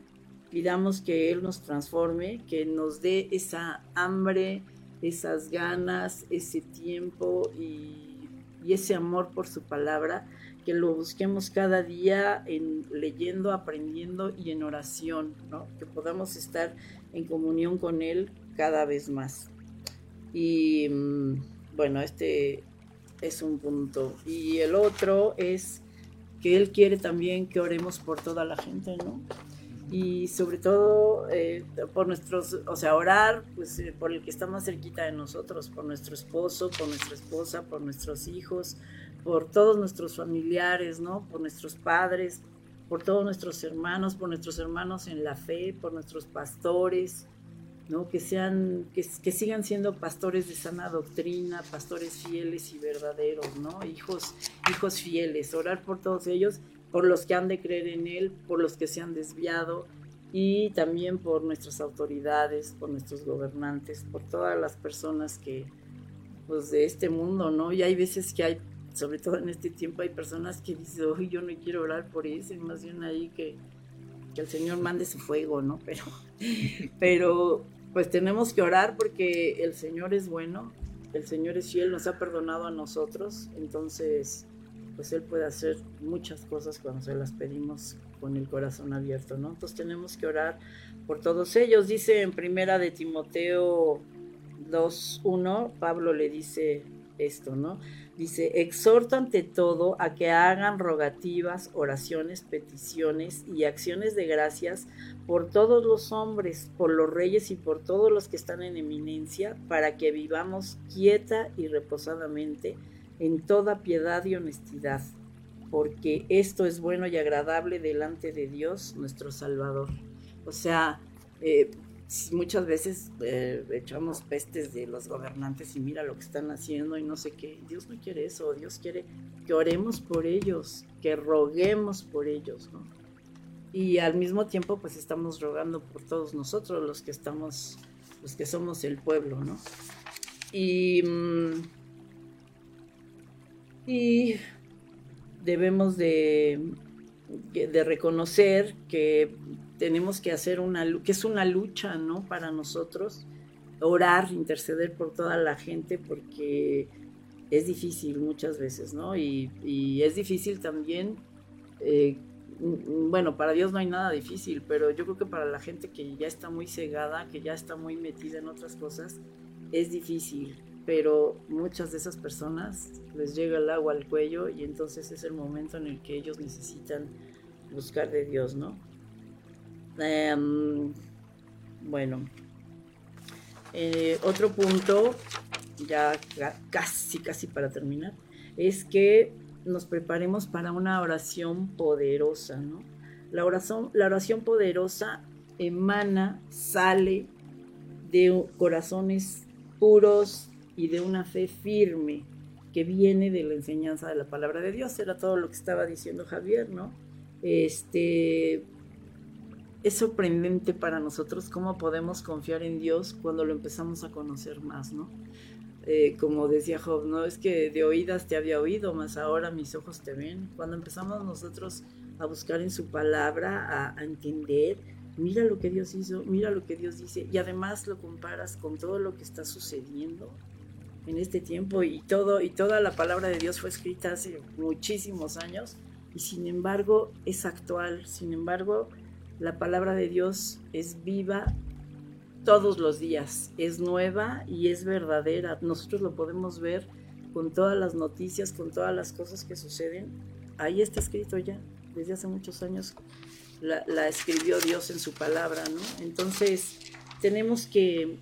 pidamos que Él nos transforme, que nos dé esa hambre, esas ganas, ese tiempo y ese amor por su palabra, que lo busquemos cada día en leyendo, aprendiendo y en oración, ¿no? que podamos estar en comunión con Él cada vez más. Y mm, bueno, este es un punto. Y el otro es que Él quiere también que oremos por toda la gente, ¿no? Y sobre todo eh, por nuestros, o sea, orar pues, eh, por el que está más cerquita de nosotros, por nuestro esposo, por nuestra esposa, por nuestros hijos, por todos nuestros familiares, ¿no? Por nuestros padres, por todos nuestros hermanos, por nuestros hermanos en la fe, por nuestros pastores, ¿no? Que sean, que, que sigan siendo pastores de sana doctrina, pastores fieles y verdaderos, ¿no? Hijos, hijos fieles, orar por todos ellos por los que han de creer en Él, por los que se han desviado y también por nuestras autoridades, por nuestros gobernantes, por todas las personas que, pues de este mundo, ¿no? Y hay veces que hay, sobre todo en este tiempo, hay personas que dicen, hoy yo no quiero orar por eso, y más bien ahí que, que el Señor mande su fuego, ¿no? Pero, pero pues tenemos que orar porque el Señor es bueno, el Señor es fiel, nos ha perdonado a nosotros, entonces pues Él puede hacer muchas cosas cuando se las pedimos con el corazón abierto, ¿no? Entonces tenemos que orar por todos ellos. Dice en primera de Timoteo 2.1, Pablo le dice esto, ¿no? Dice, exhorta ante todo a que hagan rogativas, oraciones, peticiones y acciones de gracias por todos los hombres, por los reyes y por todos los que están en eminencia, para que vivamos quieta y reposadamente en toda piedad y honestidad, porque esto es bueno y agradable delante de Dios nuestro Salvador. O sea, eh, muchas veces eh, echamos pestes de los gobernantes y mira lo que están haciendo y no sé qué. Dios no quiere eso, Dios quiere que oremos por ellos, que roguemos por ellos, ¿no? Y al mismo tiempo, pues estamos rogando por todos nosotros, los que estamos, los que somos el pueblo, ¿no? Y mm, y debemos de, de reconocer que tenemos que hacer una que es una lucha no para nosotros orar interceder por toda la gente porque es difícil muchas veces no y, es difícil también eh, bueno para Dios no hay nada difícil pero yo creo que para la gente que ya está muy cegada que ya está muy metida en otras cosas es difícil pero muchas de esas personas les llega el agua al cuello y entonces es el momento en el que ellos necesitan buscar de Dios, ¿no? Em, bueno, eh, otro punto, ya casi, casi para terminar, es que nos preparemos para una oración poderosa, ¿no? La oración, la oración poderosa emana, sale de corazones puros y de una fe firme que viene de la enseñanza de la palabra de Dios. Era todo lo que estaba diciendo Javier, ¿no? Este, es sorprendente para nosotros cómo podemos confiar en Dios cuando lo empezamos a conocer más, ¿no? Eh, como decía Job, no es que de oídas te había oído, más ahora mis ojos te ven. Cuando empezamos nosotros a buscar en su palabra, a, entender, mira lo que Dios hizo, mira lo que Dios dice, y además lo comparas con todo lo que está sucediendo en este tiempo y todo y toda la palabra de Dios fue escrita hace muchísimos años y sin embargo es actual, sin embargo la palabra de Dios es viva todos los días, es nueva y es verdadera. Nosotros lo podemos ver con todas las noticias, con todas las cosas que suceden. Ahí está escrito ya, desde hace muchos años la, escribió Dios en su palabra, ¿no? Entonces tenemos que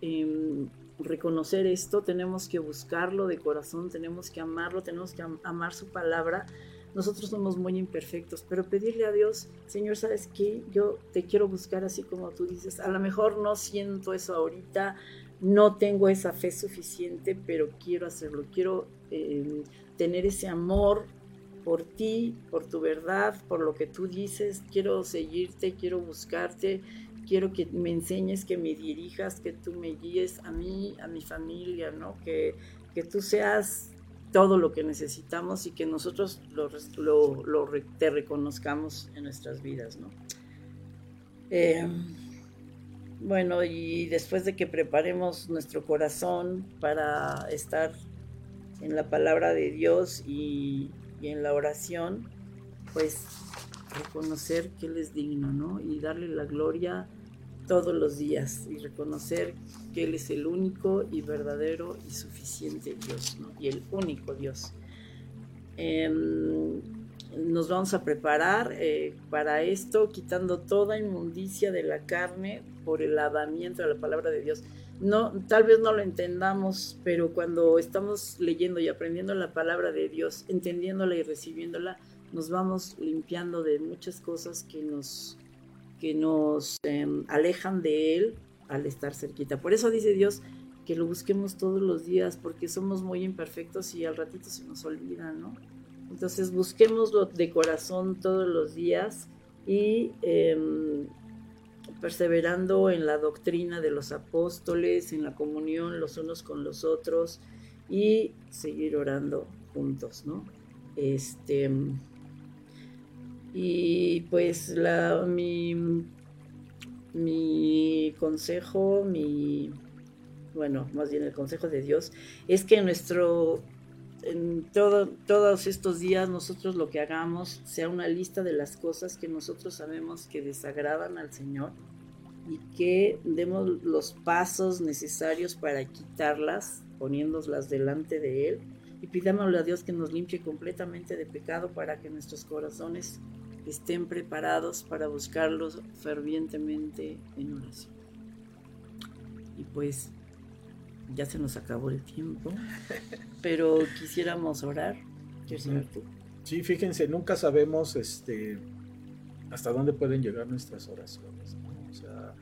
em, reconocer esto, tenemos que buscarlo de corazón, tenemos que amarlo, tenemos que amar su palabra nosotros somos muy imperfectos, pero pedirle a Dios, Señor, ¿sabes qué? Yo te quiero buscar así como tú dices. A lo mejor no siento eso ahorita, no tengo esa fe suficiente, pero quiero hacerlo. Quiero em, tener ese amor por ti, por tu verdad, por lo que tú dices. Quiero seguirte, quiero buscarte. Quiero que me enseñes, que me dirijas, que tú me guíes a mí, a mi familia, ¿no? Que, que tú seas todo lo que necesitamos y que nosotros lo, te reconozcamos en nuestras vidas, ¿no? Eh, bueno, y después de que preparemos nuestro corazón para estar en la palabra de Dios y, y en la oración, pues reconocer que Él es digno, ¿no? Y darle la gloria todos los días y reconocer que Él es el único y verdadero y suficiente Dios, y el único Dios. Em, nos vamos a preparar eh, para esto, quitando toda inmundicia de la carne por el lavamiento de la palabra de Dios. No, tal vez no lo entendamos, pero cuando estamos leyendo y aprendiendo la palabra de Dios, entendiéndola y recibiéndola, nos vamos limpiando de muchas cosas que nos que nos em, alejan de Él al estar cerquita. Por eso dice Dios que lo busquemos todos los días, porque somos muy imperfectos y al ratito se nos olvida, ¿no? Entonces busquémoslo de corazón todos los días y em, perseverando en la doctrina de los apóstoles, en la comunión los unos con los otros y seguir orando juntos, ¿no? Este y pues la, mi, mi consejo, mi, bueno, más bien el consejo de Dios, es que nuestro, en todo, todos estos días nosotros lo que hagamos sea una lista de las cosas que nosotros sabemos que desagradan al Señor y que demos los pasos necesarios para quitarlas, poniéndolas delante de Él. Y pidámosle a Dios que nos limpie completamente de pecado para que nuestros corazones estén preparados para buscarlos fervientemente en oración. Y pues ya se nos acabó el tiempo, pero quisiéramos orar. ¿Quieres orar tú? Sí, fíjense, nunca sabemos este, hasta dónde pueden llegar nuestras oraciones. O sea,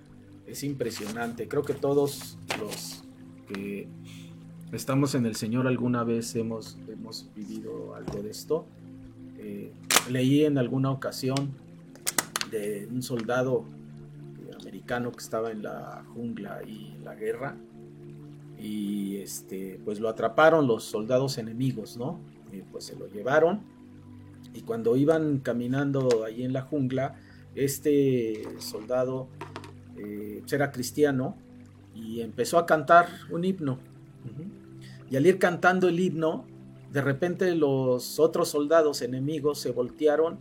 es impresionante. Creo que todos los que estamos en el Señor alguna vez hemos, hemos vivido algo de esto. Eh, leí en alguna ocasión de un soldado americano que estaba en la jungla y la guerra y este pues lo atraparon los soldados enemigos no y pues se lo llevaron y cuando iban caminando ahí en la jungla este soldado eh, pues, era cristiano y empezó a cantar un himno. Y al ir cantando el himno de repente los otros soldados enemigos se voltearon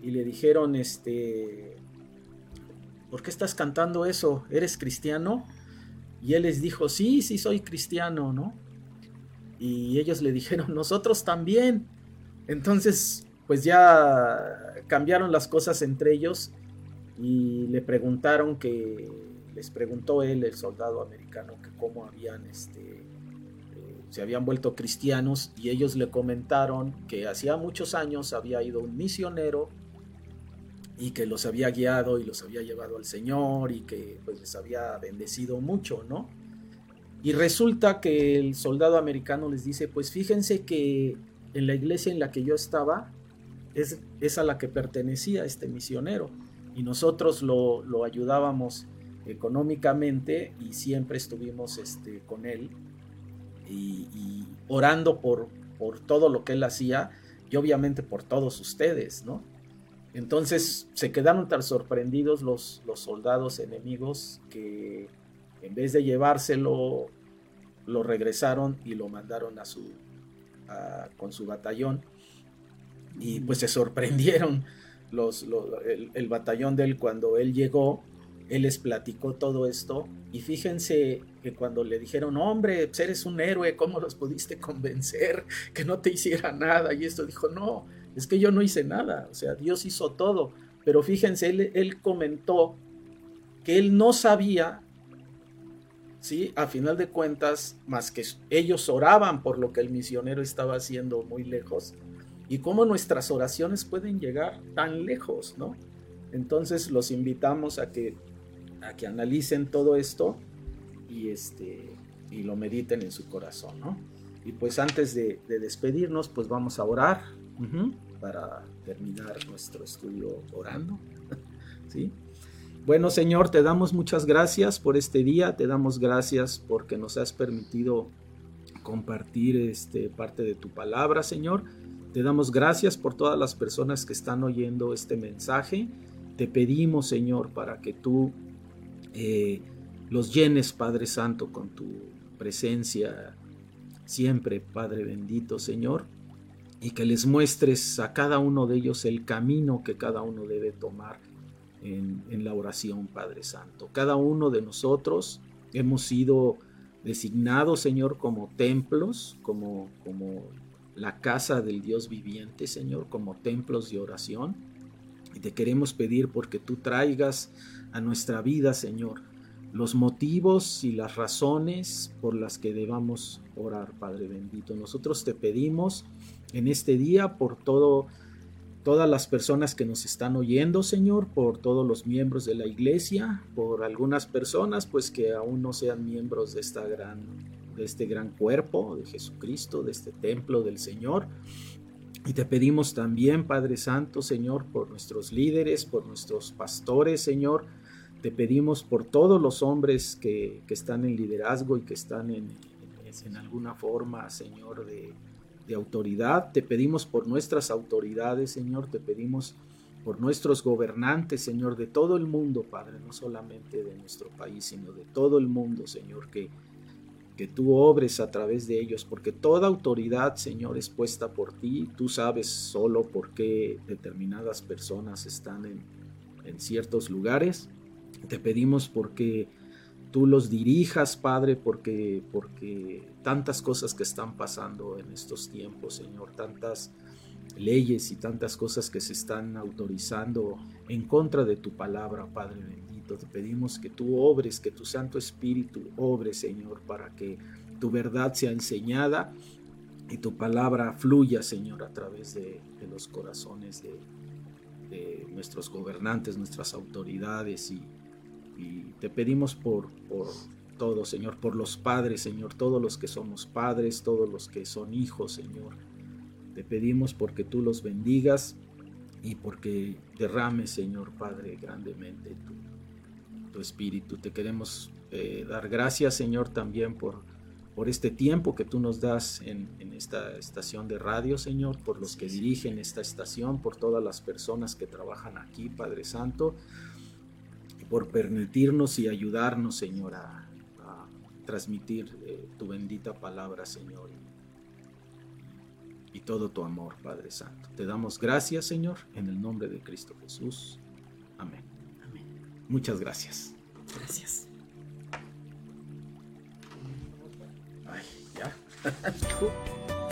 y le dijeron, este, ¿por qué estás cantando eso? ¿Eres cristiano? Y él les dijo, sí, sí soy cristiano, ¿no? Y ellos le dijeron, nosotros también. Entonces, pues ya cambiaron las cosas entre ellos y le preguntaron que, les preguntó él, el soldado americano, que cómo habían, este, se habían vuelto cristianos y ellos le comentaron que hacía muchos años había ido un misionero y que los había guiado y los había llevado al Señor y que pues les había bendecido mucho, ¿no? Y resulta que el soldado americano les dice, pues fíjense que en la iglesia en la que yo estaba es, es a la que pertenecía este misionero y nosotros lo, lo ayudábamos económicamente y siempre estuvimos este, con él y, orando por, por todo lo que él hacía y obviamente por todos ustedes, ¿no? Entonces se quedaron tan sorprendidos los, los soldados enemigos que en vez de llevárselo, lo regresaron y lo mandaron a su, con su batallón. Y pues se sorprendieron los, el, el, batallón de él cuando él llegó. Él les platicó todo esto. Y fíjense que cuando le dijeron, hombre, pues eres un héroe, ¿cómo los pudiste convencer que no te hiciera nada? Y esto dijo, no, es que yo no hice nada, o sea, Dios hizo todo. Pero fíjense, él, comentó que él no sabía, ¿sí? A final de cuentas, más que ellos oraban por lo que el misionero estaba haciendo muy lejos, y cómo nuestras oraciones pueden llegar tan lejos, ¿no? Entonces los invitamos a que, a que analicen todo esto y, este, y lo mediten en su corazón, ¿no? Y pues antes de, de despedirnos, pues vamos a orar para terminar nuestro estudio orando. ¿Sí? Bueno, Señor, te damos muchas gracias por este día, te damos gracias porque nos has permitido compartir este, parte de tu palabra, Señor. Te damos gracias por todas las personas que están oyendo este mensaje. Te pedimos, Señor, para que tú eh, los llenes, Padre Santo, con tu presencia siempre, Padre bendito, Señor y que les muestres a cada uno de ellos el camino que cada uno debe tomar en, la oración, Padre Santo. Cada uno de nosotros hemos sido designados, Señor, como templos, como, como la casa del Dios viviente, Señor, como templos de oración. Y te queremos pedir porque tú traigas a nuestra vida, Señor, los motivos y las razones por las que debamos orar, Padre bendito. Nosotros te pedimos en este día por todo todas las personas que nos están oyendo, Señor, por todos los miembros de la iglesia, por algunas personas pues que aún no sean miembros de esta gran de este gran cuerpo de Jesucristo, de este templo del Señor. Y te pedimos también, Padre Santo, Señor, por nuestros líderes, por nuestros pastores, Señor. Te pedimos por todos los hombres que, que están en liderazgo y que están en, en alguna forma, Señor, de, de autoridad. Te pedimos por nuestras autoridades, Señor. Te pedimos por nuestros gobernantes, Señor, de todo el mundo, Padre, no solamente de nuestro país, sino de todo el mundo, Señor, que, que tú obres a través de ellos, porque toda autoridad, Señor, es puesta por ti. Tú sabes solo por qué determinadas personas están en, en ciertos lugares. Te pedimos porque tú los dirijas, Padre, porque, porque tantas cosas que están pasando en estos tiempos, Señor, tantas leyes y tantas cosas que se están autorizando en contra de tu palabra, Padre bendito. Te pedimos que tú obres, que tu Santo Espíritu obre, Señor, para que tu verdad sea enseñada y tu palabra fluya, Señor, a través de, los corazones de, de nuestros gobernantes, nuestras autoridades y y te pedimos por, por todo, Señor, por los padres, Señor, todos los que somos padres, todos los que son hijos, Señor. Te pedimos porque tú los bendigas y porque derrames, Señor Padre, grandemente tu, tu espíritu. Te queremos eh, dar gracias, Señor, también por, por este tiempo que tú nos das en, en, esta estación de radio, Señor, por los que dirigen esta estación, por todas las personas que trabajan aquí, Padre Santo por permitirnos y ayudarnos, Señor, a, transmitir eh, tu bendita palabra, Señor, y, y todo tu amor, Padre Santo. Te damos gracias, Señor, en el nombre de Cristo Jesús. Amén. Amén. Muchas gracias. Gracias. Ay, ya.